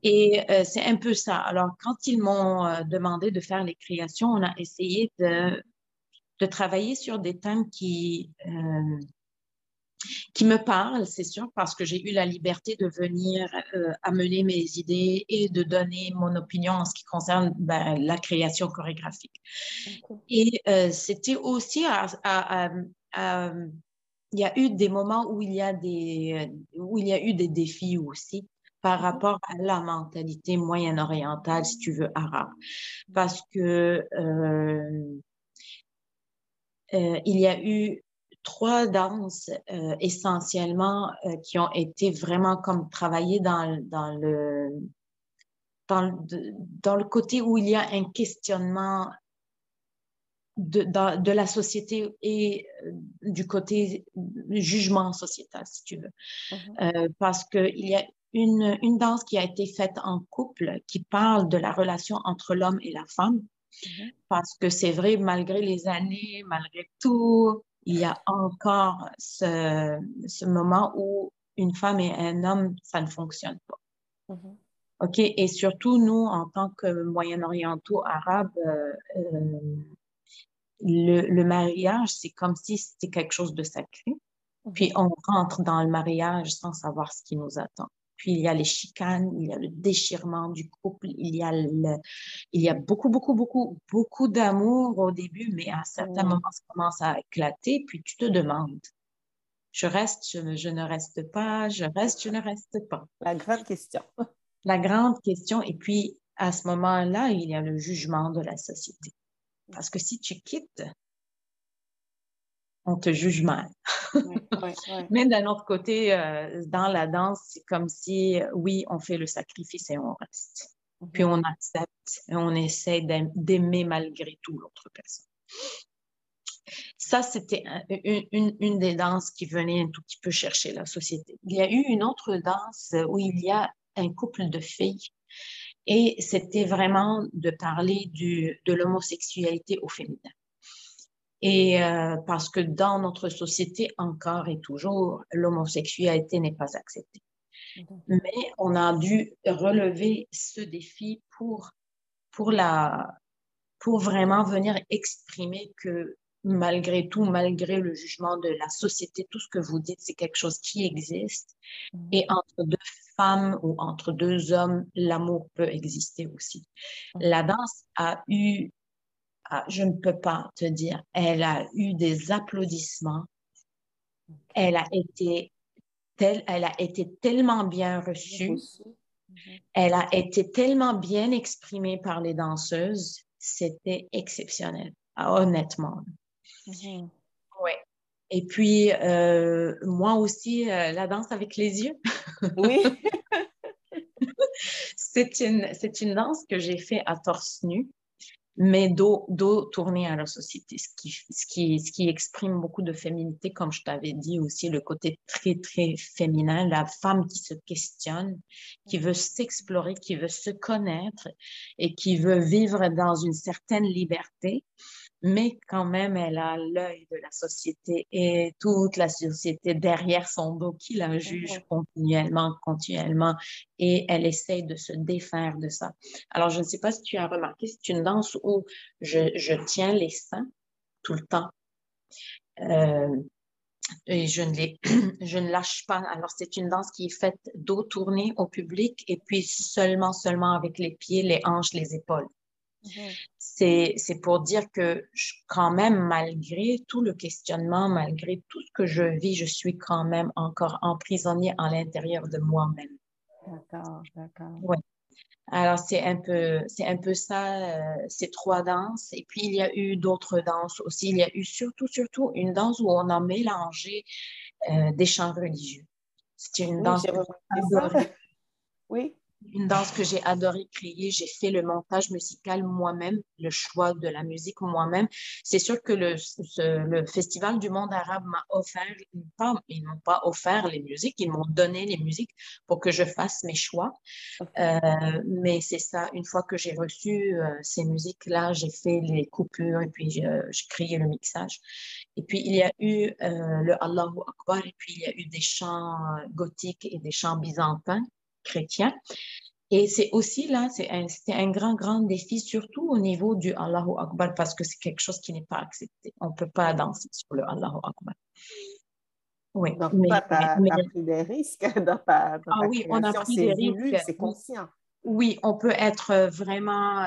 B: Et euh, c'est un peu ça. Alors, quand ils m'ont demandé de faire les créations, on a essayé de, de travailler sur des thèmes qui qui me parle, c'est sûr, parce que j'ai eu la liberté de venir euh, amener mes idées et de donner mon opinion en ce qui concerne ben, la création chorégraphique. Et euh, c'était aussi il y a eu des moments où il y a des où il y a eu des défis aussi par rapport à la mentalité moyen-orientale, si tu veux, arabe, parce que euh, il y a eu trois danses euh, essentiellement euh, qui ont été vraiment comme travaillées dans, dans, le, dans, le, dans le côté où il y a un questionnement de, de la société et euh, du côté jugement sociétal, si tu veux. Mm-hmm. parce qu'il y a une, une danse qui a été faite en couple qui parle de la relation entre l'homme et la femme. Mm-hmm. Parce que c'est vrai, malgré les années, malgré tout, il y a encore ce, ce, moment où une femme et un homme, ça ne fonctionne pas. Mm-hmm. OK? Et surtout, nous, en tant que Moyen-Orientaux arabes, euh, euh, le, le, mariage, c'est comme si c'était quelque chose de sacré. Mm-hmm. Puis on rentre dans le mariage sans savoir ce qui nous attend. Puis il y a les chicanes, il y a le déchirement du couple, il y a, le, il y a beaucoup, beaucoup, beaucoup, beaucoup d'amour au début, mais à certains moments, ça commence à éclater, puis tu te demandes. Je reste, je, je ne reste pas, je reste, je ne reste pas.
A: La grande question.
B: La grande question. Et puis, à ce moment-là, il y a le jugement de la société. Parce que si tu quittes, on te juge mal. Mais d'un autre côté, euh, dans la danse, c'est comme si, oui, on fait le sacrifice et on reste. Mhm. Puis on accepte et on essaie d'aimer malgré tout l'autre personne. Ça, c'était une, une, des danses qui venait un tout petit peu chercher la société. Il y a eu une autre danse où il y a un couple de filles et c'était vraiment de parler du, de l'homosexualité au féminin. Et euh, parce que dans notre société, encore et toujours, l'homosexualité n'est pas acceptée. Mais on a dû relever ce défi pour, pour, la, pour vraiment venir exprimer que malgré tout, malgré le jugement de la société, tout ce que vous dites, c'est quelque chose qui existe. Mhm. Et entre deux femmes ou entre deux hommes, l'amour peut exister aussi. Mhm. La danse a eu je ne peux pas te dire, elle a eu des applaudissements. Elle a été, elle a été tellement bien reçue. Elle a été tellement bien exprimée par les danseuses. C'était exceptionnel, ah, honnêtement. Mhm. Oui. Et puis, euh, moi aussi, euh, la danse avec les yeux.
A: Oui.
B: c'est une, une danse que j'ai fait à torse nu mais dos, dos à la société, ce qui, ce, qui, ce qui exprime beaucoup de féminité, comme je t'avais dit aussi, le côté très, très féminin, la femme qui se questionne, qui veut s'explorer, qui veut se connaître et qui veut vivre dans une certaine liberté mais quand même, elle a l'œil de la société et toute la société derrière son dos qui la juge continuellement, continuellement, et elle essaie de se défaire de ça. Alors, je ne sais pas si tu as remarqué, c'est une danse où je, je, tiens les seins tout le temps. Euh, et je ne, les, je ne lâche pas. Alors, c'est une danse qui est faite dos tourné au public et puis seulement, seulement avec les pieds, les hanches, les épaules. Mhm. C'est pour dire que quand même, malgré tout le questionnement, malgré tout ce que je vis, je suis quand même encore emprisonnée à l'intérieur de moi-même.
A: D'accord, d'accord.
B: Oui. Alors, c'est un peu, un peu ça, euh, ces trois danses. Et puis, il y a eu d'autres danses aussi. Il y a eu surtout, surtout une danse où on a mélangé euh, des chants religieux. C'est une danse.
A: Oui.
B: Une danse que j'ai adoré créer. J'ai fait le montage musical moi-même, le choix de la musique moi-même. C'est sûr que le, le, Festival du monde arabe m'a offert, pas, ils m'ont pas offert les musiques, ils m'ont donné les musiques pour que je fasse mes choix. Euh, mais c'est ça, une fois que j'ai reçu euh, ces musiques-là, j'ai fait les coupures et puis j'ai créé le mixage. Et puis il y a eu euh, le Allahu Akbar et puis il y a eu des chants gothiques et des chants byzantins chrétiens. Et c'est aussi là, c'est un, un, grand, grand défi, surtout au niveau du Allahu Akbar, parce que c'est quelque chose qui n'est pas accepté. On ne peut pas danser sur le Allahu Akbar.
A: Oui, Donc, mais, tu as, pris des risques dans ta, dans
B: ah, oui, on a pris des risques.
A: C'est conscient.
B: Oui, on peut être vraiment euh,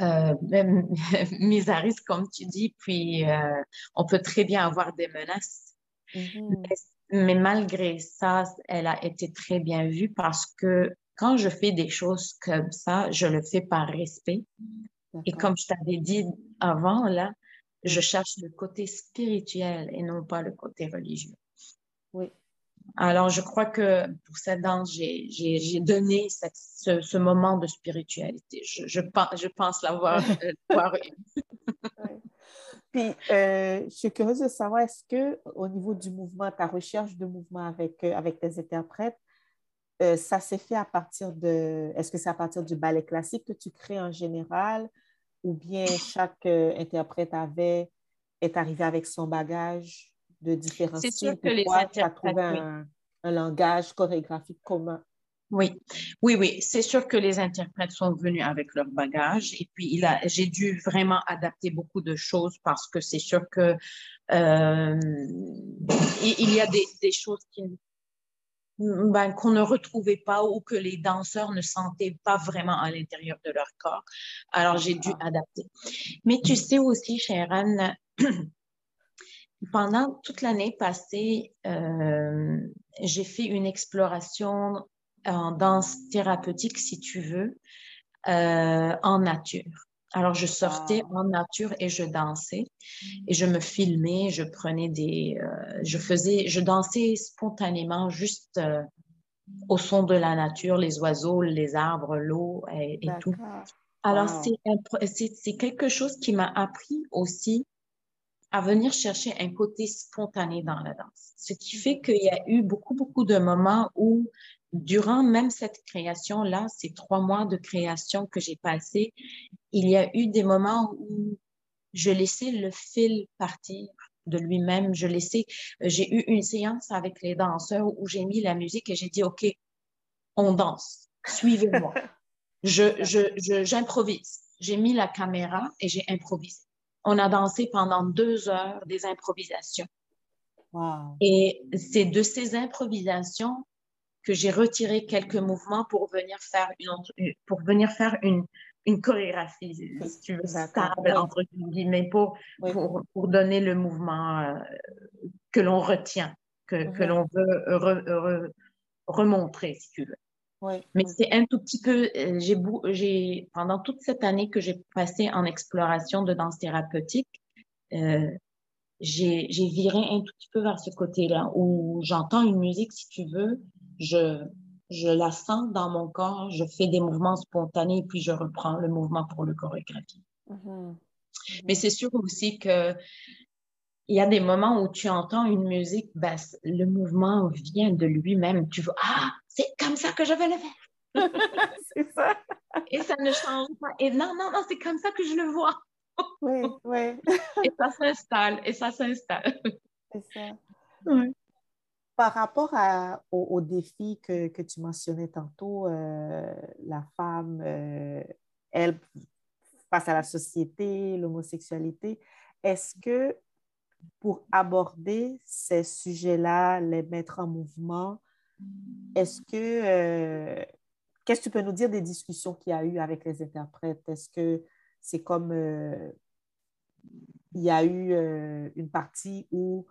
B: euh, mis à risque, comme tu dis, puis euh, on peut très bien avoir des menaces. Mm-hmm. Mais malgré ça, elle a été très bien vue parce que quand je fais des choses comme ça, je le fais par respect. Et comme je t'avais dit avant, là, je cherche le côté spirituel et non pas le côté religieux.
A: Oui.
B: Alors, je crois que pour cette danse, j'ai donné ce, ce, moment de spiritualité. Je, je, je pense l'avoir eu.
A: Puis, euh, je suis curieuse de savoir, est-ce que au niveau du mouvement, ta recherche de mouvement avec, euh, avec tes interprètes, euh, ça s'est fait à partir de, est-ce que c'est à partir du ballet classique que tu crées en général, ou bien chaque interprète avait, est arrivé avec son bagage de différents styles?
B: C'est sûr que les interprètes,
A: un, un langage chorégraphique commun?
B: Oui, oui, oui. C'est sûr que les interprètes sont venus avec leur bagage et puis il a, j'ai dû vraiment adapter beaucoup de choses parce que c'est sûr que euh, il y a des, choses qui, ben, qu'on ne retrouvait pas ou que les danseurs ne sentaient pas vraiment à l'intérieur de leur corps. Alors j'ai dû adapter. Mais tu sais aussi, Sharon, pendant toute l'année passée, euh, j'ai fait une exploration en danse thérapeutique, si tu veux, euh, en nature. Alors, je sortais en nature et je dansais et je me filmais, je prenais des, euh, je faisais, je dansais spontanément juste euh, au son de la nature, les oiseaux, les arbres, l'eau et, tout. Alors, c'est quelque chose qui m'a appris aussi à venir chercher un côté spontané dans la danse. Ce qui fait qu'il y a eu beaucoup, beaucoup de moments où durant même cette création-là, ces trois mois de création que j'ai passé, il y a eu des moments où je laissais le fil partir de lui-même. Je laissais, j'ai eu une séance avec les danseurs où j'ai mis la musique et j'ai dit, OK, on danse, suivez-moi. je, je, j'improvise. J'ai mis la caméra et j'ai improvisé. On a dansé pendant deux heures des improvisations. Et c'est de ces improvisations que j'ai retiré quelques mouvements pour venir faire une, pour venir faire une, une chorégraphie, si tu veux, stable, entre guillemets, pour, pour, pour, donner le mouvement euh, que l'on retient, que, que l'on veut remontrer, si tu veux. Mais c'est un tout petit peu, euh, j'ai, pendant toute cette année que j'ai passé en exploration de danse thérapeutique, euh, j'ai, j'ai viré un tout petit peu vers ce côté-là, où j'entends une musique, si tu veux, je, je la sens dans mon corps, je fais des mouvements spontanés, puis je reprends le mouvement pour le chorégraphie. Mm-hmm. Mais c'est sûr aussi que il y a des moments où tu entends une musique, ben, le mouvement vient de lui-même. Tu vois, ah, c'est comme ça que je vais le faire.
A: c'est ça.
B: Et ça ne change pas. Et non, non, non, c'est comme ça que je le vois.
A: oui, oui.
B: et ça s'installe, et ça s'installe.
A: C'est ça. Oui. Par rapport à, au, défi que, que, tu mentionnais tantôt, euh, la femme, euh, elle, face à la société, l'homosexualité, est-ce que pour aborder ces sujets-là, les mettre en mouvement, est-ce que, euh, qu'est-ce que tu peux nous dire des discussions qu'il y a eu avec les interprètes? Est-ce que c'est comme, il y a eu une partie où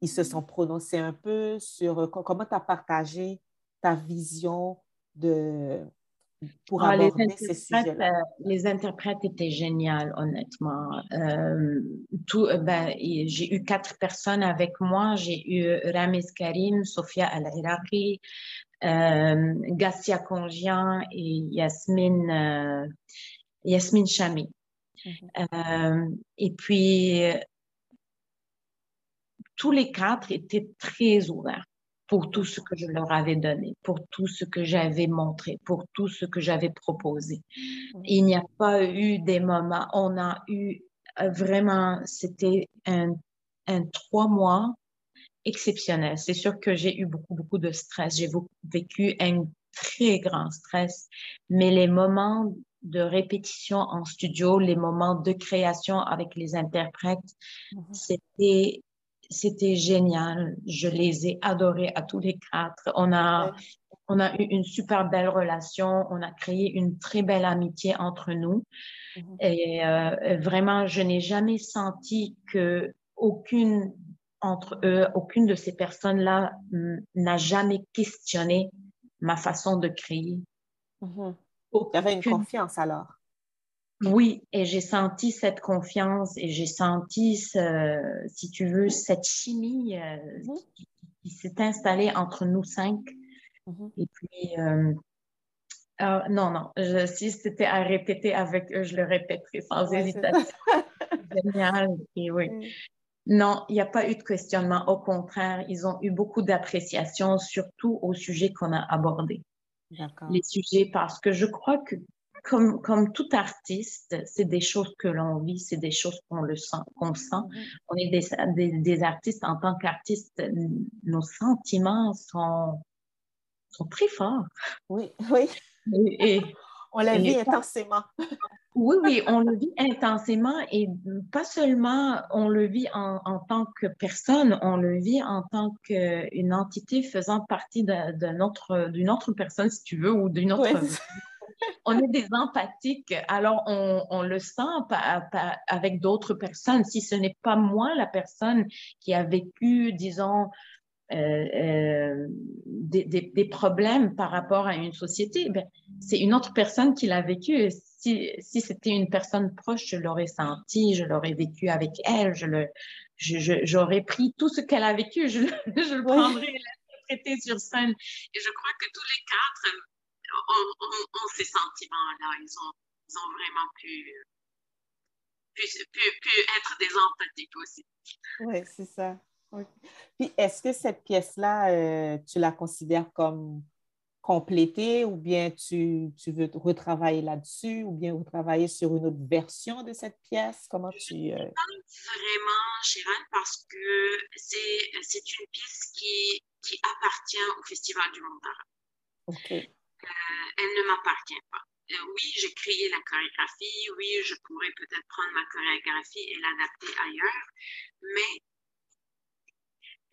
A: ils se sont prononcés un peu sur euh, comment tu as partagé ta vision de, pour ah, aborder ces sujets-là?
B: Euh, les interprètes étaient géniales, honnêtement. Euh, tout, ben, j'ai eu quatre personnes avec moi. J'ai eu Ramiz Karim, Sofia Al-Iraqi, Gassia Congian et Yasmine, Yasmine Chami. Mhm. et puis, tous les quatre étaient très ouverts pour tout ce que je leur avais donné, pour tout ce que j'avais montré, pour tout ce que j'avais proposé. Il n'y a pas eu des moments, on a eu euh, vraiment, c'était un, un trois mois exceptionnel. C'est sûr que j'ai eu beaucoup, beaucoup de stress. J'ai vécu un très grand stress, mais les moments de répétition en studio, les moments de création avec les interprètes, mhm. c'était c'était génial. Je les ai adorés à tous les quatre. On a, on a eu une super belle relation. On a créé une très belle amitié entre nous. Mhm. Et euh, vraiment, je n'ai jamais senti que aucune entre eux, aucune de ces personnes-là n'a jamais questionné ma façon de créer.
A: Mhm. Il y avait une confiance alors.
B: Oui, et j'ai senti cette confiance et j'ai senti, ce, si tu veux, cette chimie euh, qui, s'est installée entre nous cinq. Mhm. Et puis, euh, euh, non, non, si c'était à répéter avec eux, je le répéterais sans hésitation. Génial, et oui. Mm. Non, il n'y a pas eu de questionnement. Au contraire, ils ont eu beaucoup d'appréciation, surtout au sujet qu'on a abordé. Les sujets, parce que je crois que comme, comme tout artiste, c'est des choses que l'on vit, c'est des choses qu'on le sent, qu'on sent. Mm-hmm. On est des, des, artistes en tant qu'artistes, nos sentiments sont, sont très forts.
A: Oui, oui. Et, on la vit intensément.
B: Oui, oui, on le vit intensément et pas seulement on le vit en, en tant que personne, on le vit en tant qu'une entité faisant partie d'une autre, autre personne, si tu veux, ou d'une autre on est des empathiques, alors on, le sent avec d'autres personnes. Si ce n'est pas moi, la personne qui a vécu, disons, euh, euh, des, problèmes par rapport à une société, ben, c'est une autre personne qui l'a vécu. Si, c'était une personne proche, je l'aurais senti, je l'aurais vécu avec elle, je le, j'aurais pris tout ce qu'elle a vécu, je, le prendrais et l'interpréter sur scène. Et je crois que tous les quatre, ont, ces sentiments-là. Ils ont, vraiment pu, être des empathiques aussi.
A: Oui, c'est ça. Puis, est-ce que cette pièce-là, euh, tu la considères comme complétée ou bien tu, veux retravailler là-dessus ou bien retravailler sur une autre version de cette pièce? Comment tu...
B: Euh... Vraiment, Chiran, parce que c'est une pièce qui, qui appartient au Festival du Monde arabe. Euh, elle ne m'appartient pas. Euh, oui, j'ai créé la chorégraphie, oui, je pourrais peut-être prendre ma chorégraphie et l'adapter ailleurs, mais,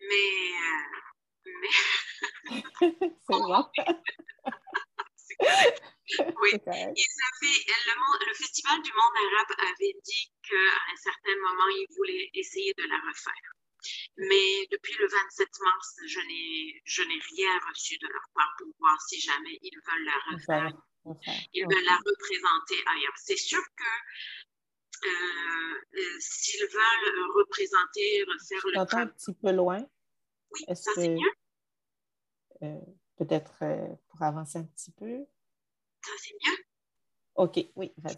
B: mais, euh, mais... oui, le, le, Festival du monde arabe avait dit qu'à un certain moment, il voulait essayer de la refaire. Mais depuis le 27 mars, je n'ai, je n'ai rien reçu de leur part pour voir si jamais ils veulent la refaire. Ils veulent la représenter ailleurs. C'est sûr que euh, euh, s'ils veulent représenter, refaire
A: le travail. un petit peu loin.
B: Oui, ça c'est mieux.
A: Euh, peut-être pour avancer un petit peu?
B: Ça c'est mieux.
A: OK, oui, vas-y.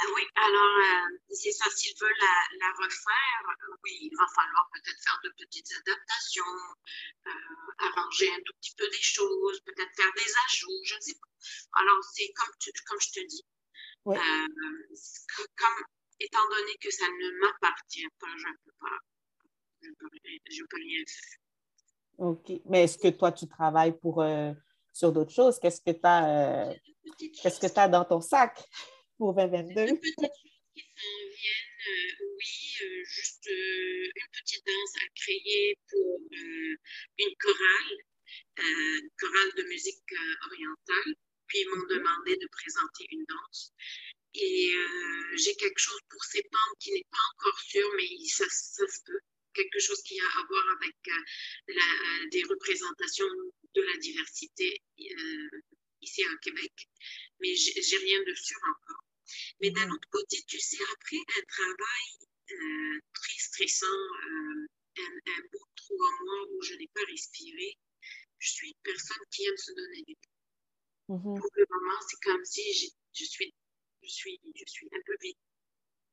B: Ah oui, alors, euh, c'est ça, s'ils veulent la, refaire, euh, oui, il va falloir peut-être faire de petites adaptations, euh, arranger un tout petit peu des choses, peut-être faire des ajouts, je ne sais pas. Alors, c'est comme, comme je te dis, comme, étant donné que ça ne m'appartient pas, je ne peux pas, je peux, je peux rien faire.
A: OK. Mais est-ce que toi, tu travailles pour, sur d'autres choses? Qu'est-ce que tu as, qu'est-ce que tu as dans ton sac? Pour 2022?
B: Des petites choses qui s'en viennent, euh, oui, euh, juste euh, une petite danse à créer pour une chorale, une chorale de musique orientale. Puis ils m'ont demandé de présenter une danse. Et j'ai quelque chose pour septembre qui n'est pas encore sûr, mais ça, ça se peut quelque chose qui a à voir avec la, des représentations de la diversité ici au Québec. Mais j'ai rien de sûr encore. Mais d'un autre côté, tu sais, après un travail euh, très stressant, euh, un, un, beau trois mois où je n'ai pas respiré, je suis une personne qui à me se donner du temps. Mm-hmm. Pour le moment, c'est comme si je suis, je, suis, je suis un peu vide,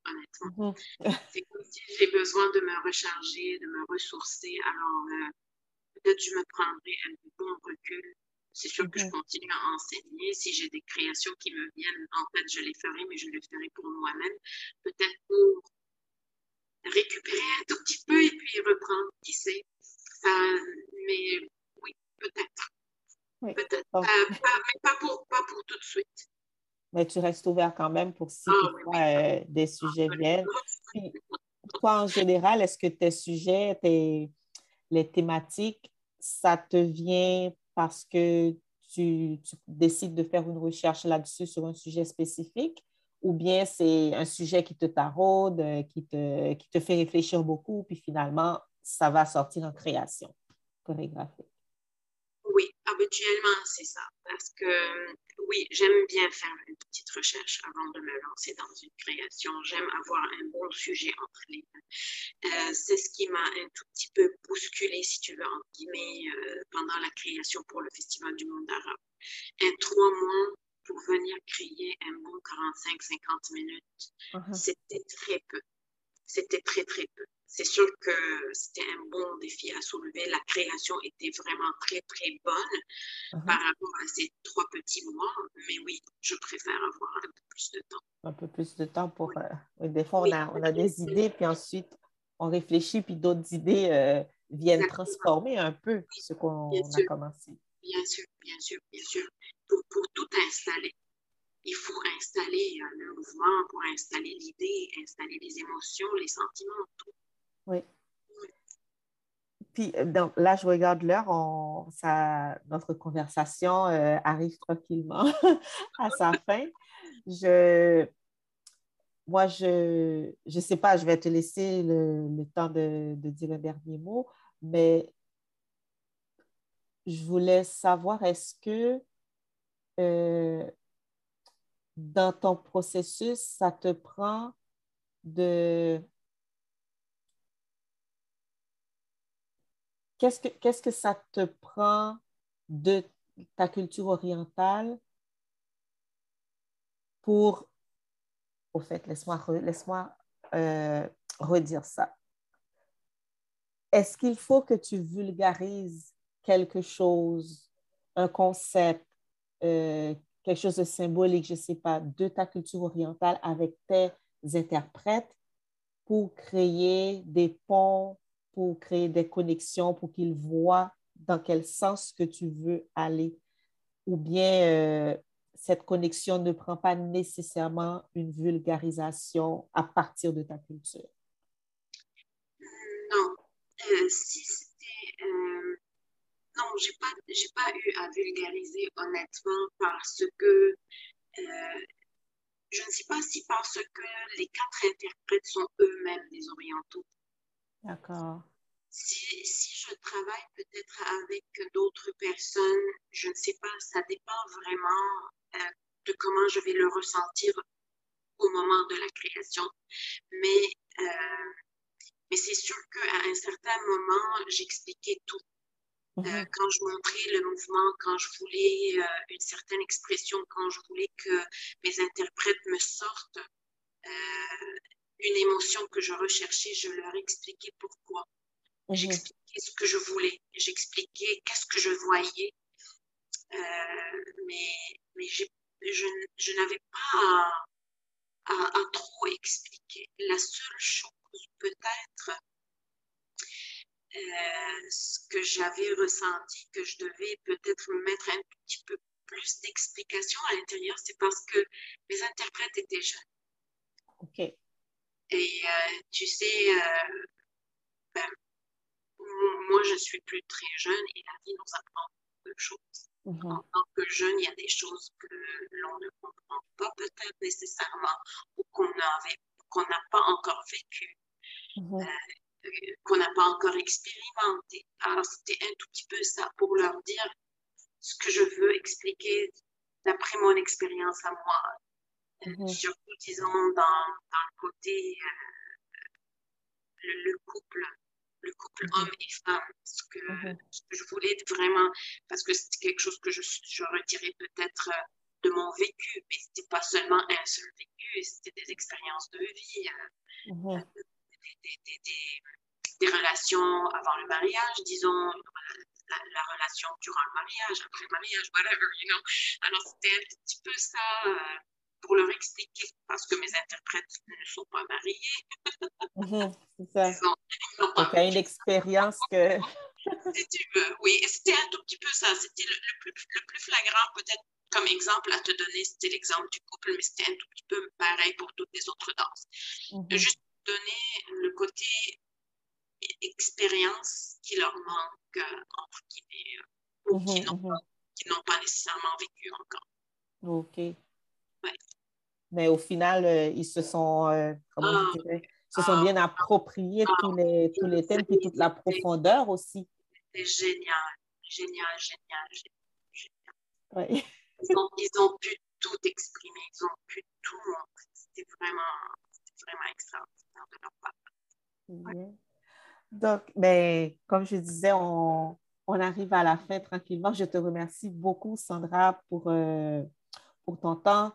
B: honnêtement. Mm-hmm. c'est comme si j'ai besoin de me recharger, de me ressourcer. Alors, euh, peut-être je me prendrai un bon recul. C'est sûr que je continue à enseigner. Si j'ai des créations qui me viennent, en fait, je les ferai, mais je les ferai pour moi-même. Peut-être pour récupérer un tout petit peu et puis reprendre, qui sait. Euh, mais oui, peut-être. Peut-être. Euh, mais pas pour, pas pour tout de suite.
A: Mais tu restes ouvert quand même pour si ah, euh, des sujets viennent. toi, en général, est-ce que tes sujets, tes, les thématiques, ça te vient parce que tu, décides de faire une recherche là-dessus sur un sujet spécifique ou bien c'est un sujet qui te taraude, euh, qui te, qui te fait réfléchir beaucoup, puis finalement, ça va sortir en création chorégraphique.
B: Habituellement, c'est ça. Parce que oui, j'aime bien faire une petite recherche avant de me lancer dans une création. J'aime avoir un bon sujet entre les mains. Euh, c'est ce qui m'a un tout petit peu bousculé, si tu veux, en guillemets, euh, pendant la création pour le Festival du monde arabe. Un trois mois pour venir créer un bon 45-50 minutes, uh-huh. c'était très peu. C'était très, très peu. C'est sûr que c'était un bon défi à soulever. La création était vraiment très, très bonne uh-huh. par rapport à ces trois petits mois. Mais oui, je préfère avoir un peu plus de temps.
A: Un peu plus de temps pour... Euh, des fois, on, a, on a des idées, puis ensuite, on réfléchit, puis d'autres idées euh, viennent transformer un peu ce qu'on a commencé.
B: Bien sûr, bien sûr, bien sûr pour, tout installer. Il faut installer euh, le mouvement, pour installer l'idée, installer les émotions, les sentiments, tout.
A: Oui. Puis, euh, donc, là, je regarde l'heure, notre conversation euh, arrive tranquillement à sa fin. Je, moi, je ne sais pas, je vais te laisser le, le temps de, de, dire un dernier mot, mais je voulais savoir, est-ce que euh, dans ton processus, ça te prend de... Qu'est-ce que, ça te prend de ta culture orientale pour... Au fait, laisse-moi, laisse-moi euh, redire ça. Est-ce qu'il faut que tu vulgarises quelque chose, un concept, euh, quelque chose de symbolique, je ne sais pas, de ta culture orientale avec tes interprètes pour créer des ponts, pour créer des connexions, pour qu'ils voient dans quel sens que tu veux aller. Ou bien euh, cette connexion ne prend pas nécessairement une vulgarisation à partir de ta culture.
B: Non. Euh, si c'était non, j'ai pas, j'ai pas eu à vulgariser honnêtement parce que euh, je ne sais pas si parce que les quatre interprètes sont eux-mêmes des orientaux.
A: D'accord.
B: Si, si, je travaille peut-être avec d'autres personnes, je ne sais pas, ça dépend vraiment euh, de comment je vais le ressentir au moment de la création. Mais, euh, mais c'est sûr qu'à un certain moment, j'expliquais tout. Euh, mhm. quand je montrais le mouvement, quand je voulais une certaine expression, quand je voulais que mes interprètes me sortent une émotion que je recherchais, je leur expliquais pourquoi. Mhm. J'expliquais ce que je voulais, j'expliquais qu'est-ce que je voyais, mais, mais je, je n'avais pas à, à, à trop expliquer. La seule chose peut-être euh, ce que j'avais ressenti, que je devais peut-être mettre un petit peu plus d'explications à l'intérieur, c'est parce que mes interprètes étaient jeunes.
A: OK.
B: Et euh, tu sais, euh, ben, moi, je suis plus très jeune et la vie nous apprend beaucoup de choses. Mm-hmm. En tant que jeune, il y a des choses que l'on ne comprend pas peut-être nécessairement ou qu'on n'a pas encore vécu. Mm-hmm qu'on n'a pas encore expérimenté. Alors, c'était un tout petit peu ça pour leur dire ce que je veux expliquer d'après mon expérience à moi. Mhm. Surtout, disons, dans, dans le côté, euh, le, couple,
C: le couple homme et femme. Ce que, ce que, je voulais vraiment, parce que c'était quelque chose que je, je retirais peut-être de mon vécu, mais c'était pas seulement un seul vécu, c'était des expériences de vie, euh, des, des, des, des, relations avant le mariage, disons, la, la, relation durant le mariage, après le mariage, whatever, you know. Alors, c'était un petit peu ça euh, pour leur expliquer, parce que mes interprètes ne sont pas mariés.
A: Mhm, c'est ça. Donc, une expérience que...
C: si tu veux, oui. C'était un tout petit peu ça. C'était le, le, plus, le plus flagrant, peut-être, comme exemple à te donner, c'était l'exemple du couple, mais c'était un tout petit peu pareil pour toutes les autres danses. -hmm. Juste donner le côté expérience qui leur manque, euh, entre guillemets, euh, ou -hmm, qui n'ont pas nécessairement vécu encore.
A: OK. Ouais. Mais au final, euh, ils se sont, euh, comment ah, je dirais, se sont ah, bien appropriés ah, tous, les, tous les thèmes et toute la profondeur aussi.
C: C'était génial, génial, génial, génial. Ouais. Ils ont, ils ont, pu tout exprimer, ils ont pu tout montrer. C'était vraiment, vraiment extraordinaire de leur part. Ouais.
A: Donc, ben, comme je disais, on, on, arrive à la fin tranquillement. Je te remercie beaucoup, Sandra, pour, euh, pour ton temps,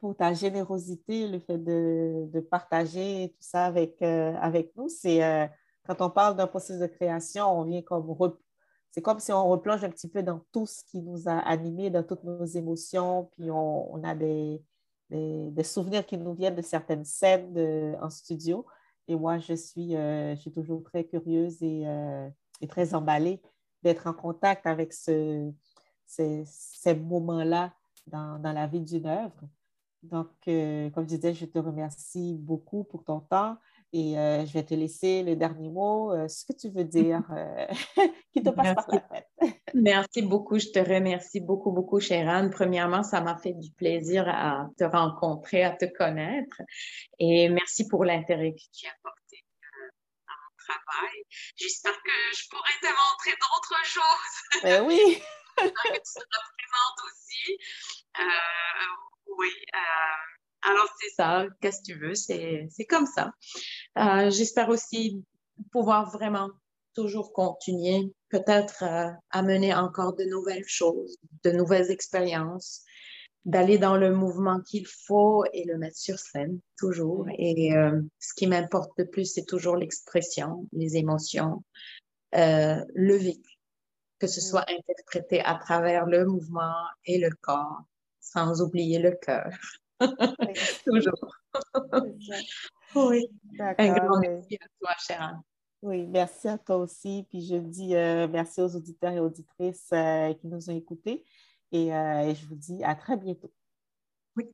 A: pour ta générosité, le fait de, de partager tout ça avec, euh, avec nous. C'est euh, quand on parle d'un processus de création, on vient comme c'est comme si on replonge un petit peu dans tout ce qui nous a animés, dans toutes nos émotions, puis on, on a des, des, souvenirs qui nous viennent de certaines scènes en studio. Et moi, je suis, euh, je suis toujours très curieuse et, et très emballée d'être en contact avec ce, ces, ces moments-là dans, dans, la vie d'une œuvre. Donc, euh, comme je disais, je te remercie beaucoup pour ton temps et euh, je vais te laisser le dernier mot, euh, ce que tu veux dire, qui te passe Merci. par la tête.
B: Merci beaucoup. Je te remercie beaucoup, beaucoup, Chéran. Premièrement, ça m'a fait du plaisir à te rencontrer, à te connaître. Et merci pour l'intérêt que tu as porté à mon travail. J'espère que je pourrai te montrer d'autres choses.
A: Ben oui.
C: que tu seras présente aussi. Oui. Alors, c'est ça. Qu'est-ce que tu veux? C'est comme ça.
B: Euh, J'espère aussi pouvoir vraiment toujours continuer, peut-être euh, amener encore de nouvelles choses, de nouvelles expériences, d'aller dans le mouvement qu'il faut et le mettre sur scène, toujours. Et euh, ce qui m'importe le plus, c'est toujours l'expression, les émotions, euh, le vécu, que ce soit interprété à travers le mouvement et le corps, sans oublier le cœur. Toujours.
A: oui. Un grand merci à toi, chère Oui, merci à toi aussi. Puis je dis euh, merci aux auditeurs et auditrices euh, qui nous ont écoutés. Et, euh, et je vous dis à très bientôt.
B: Oui.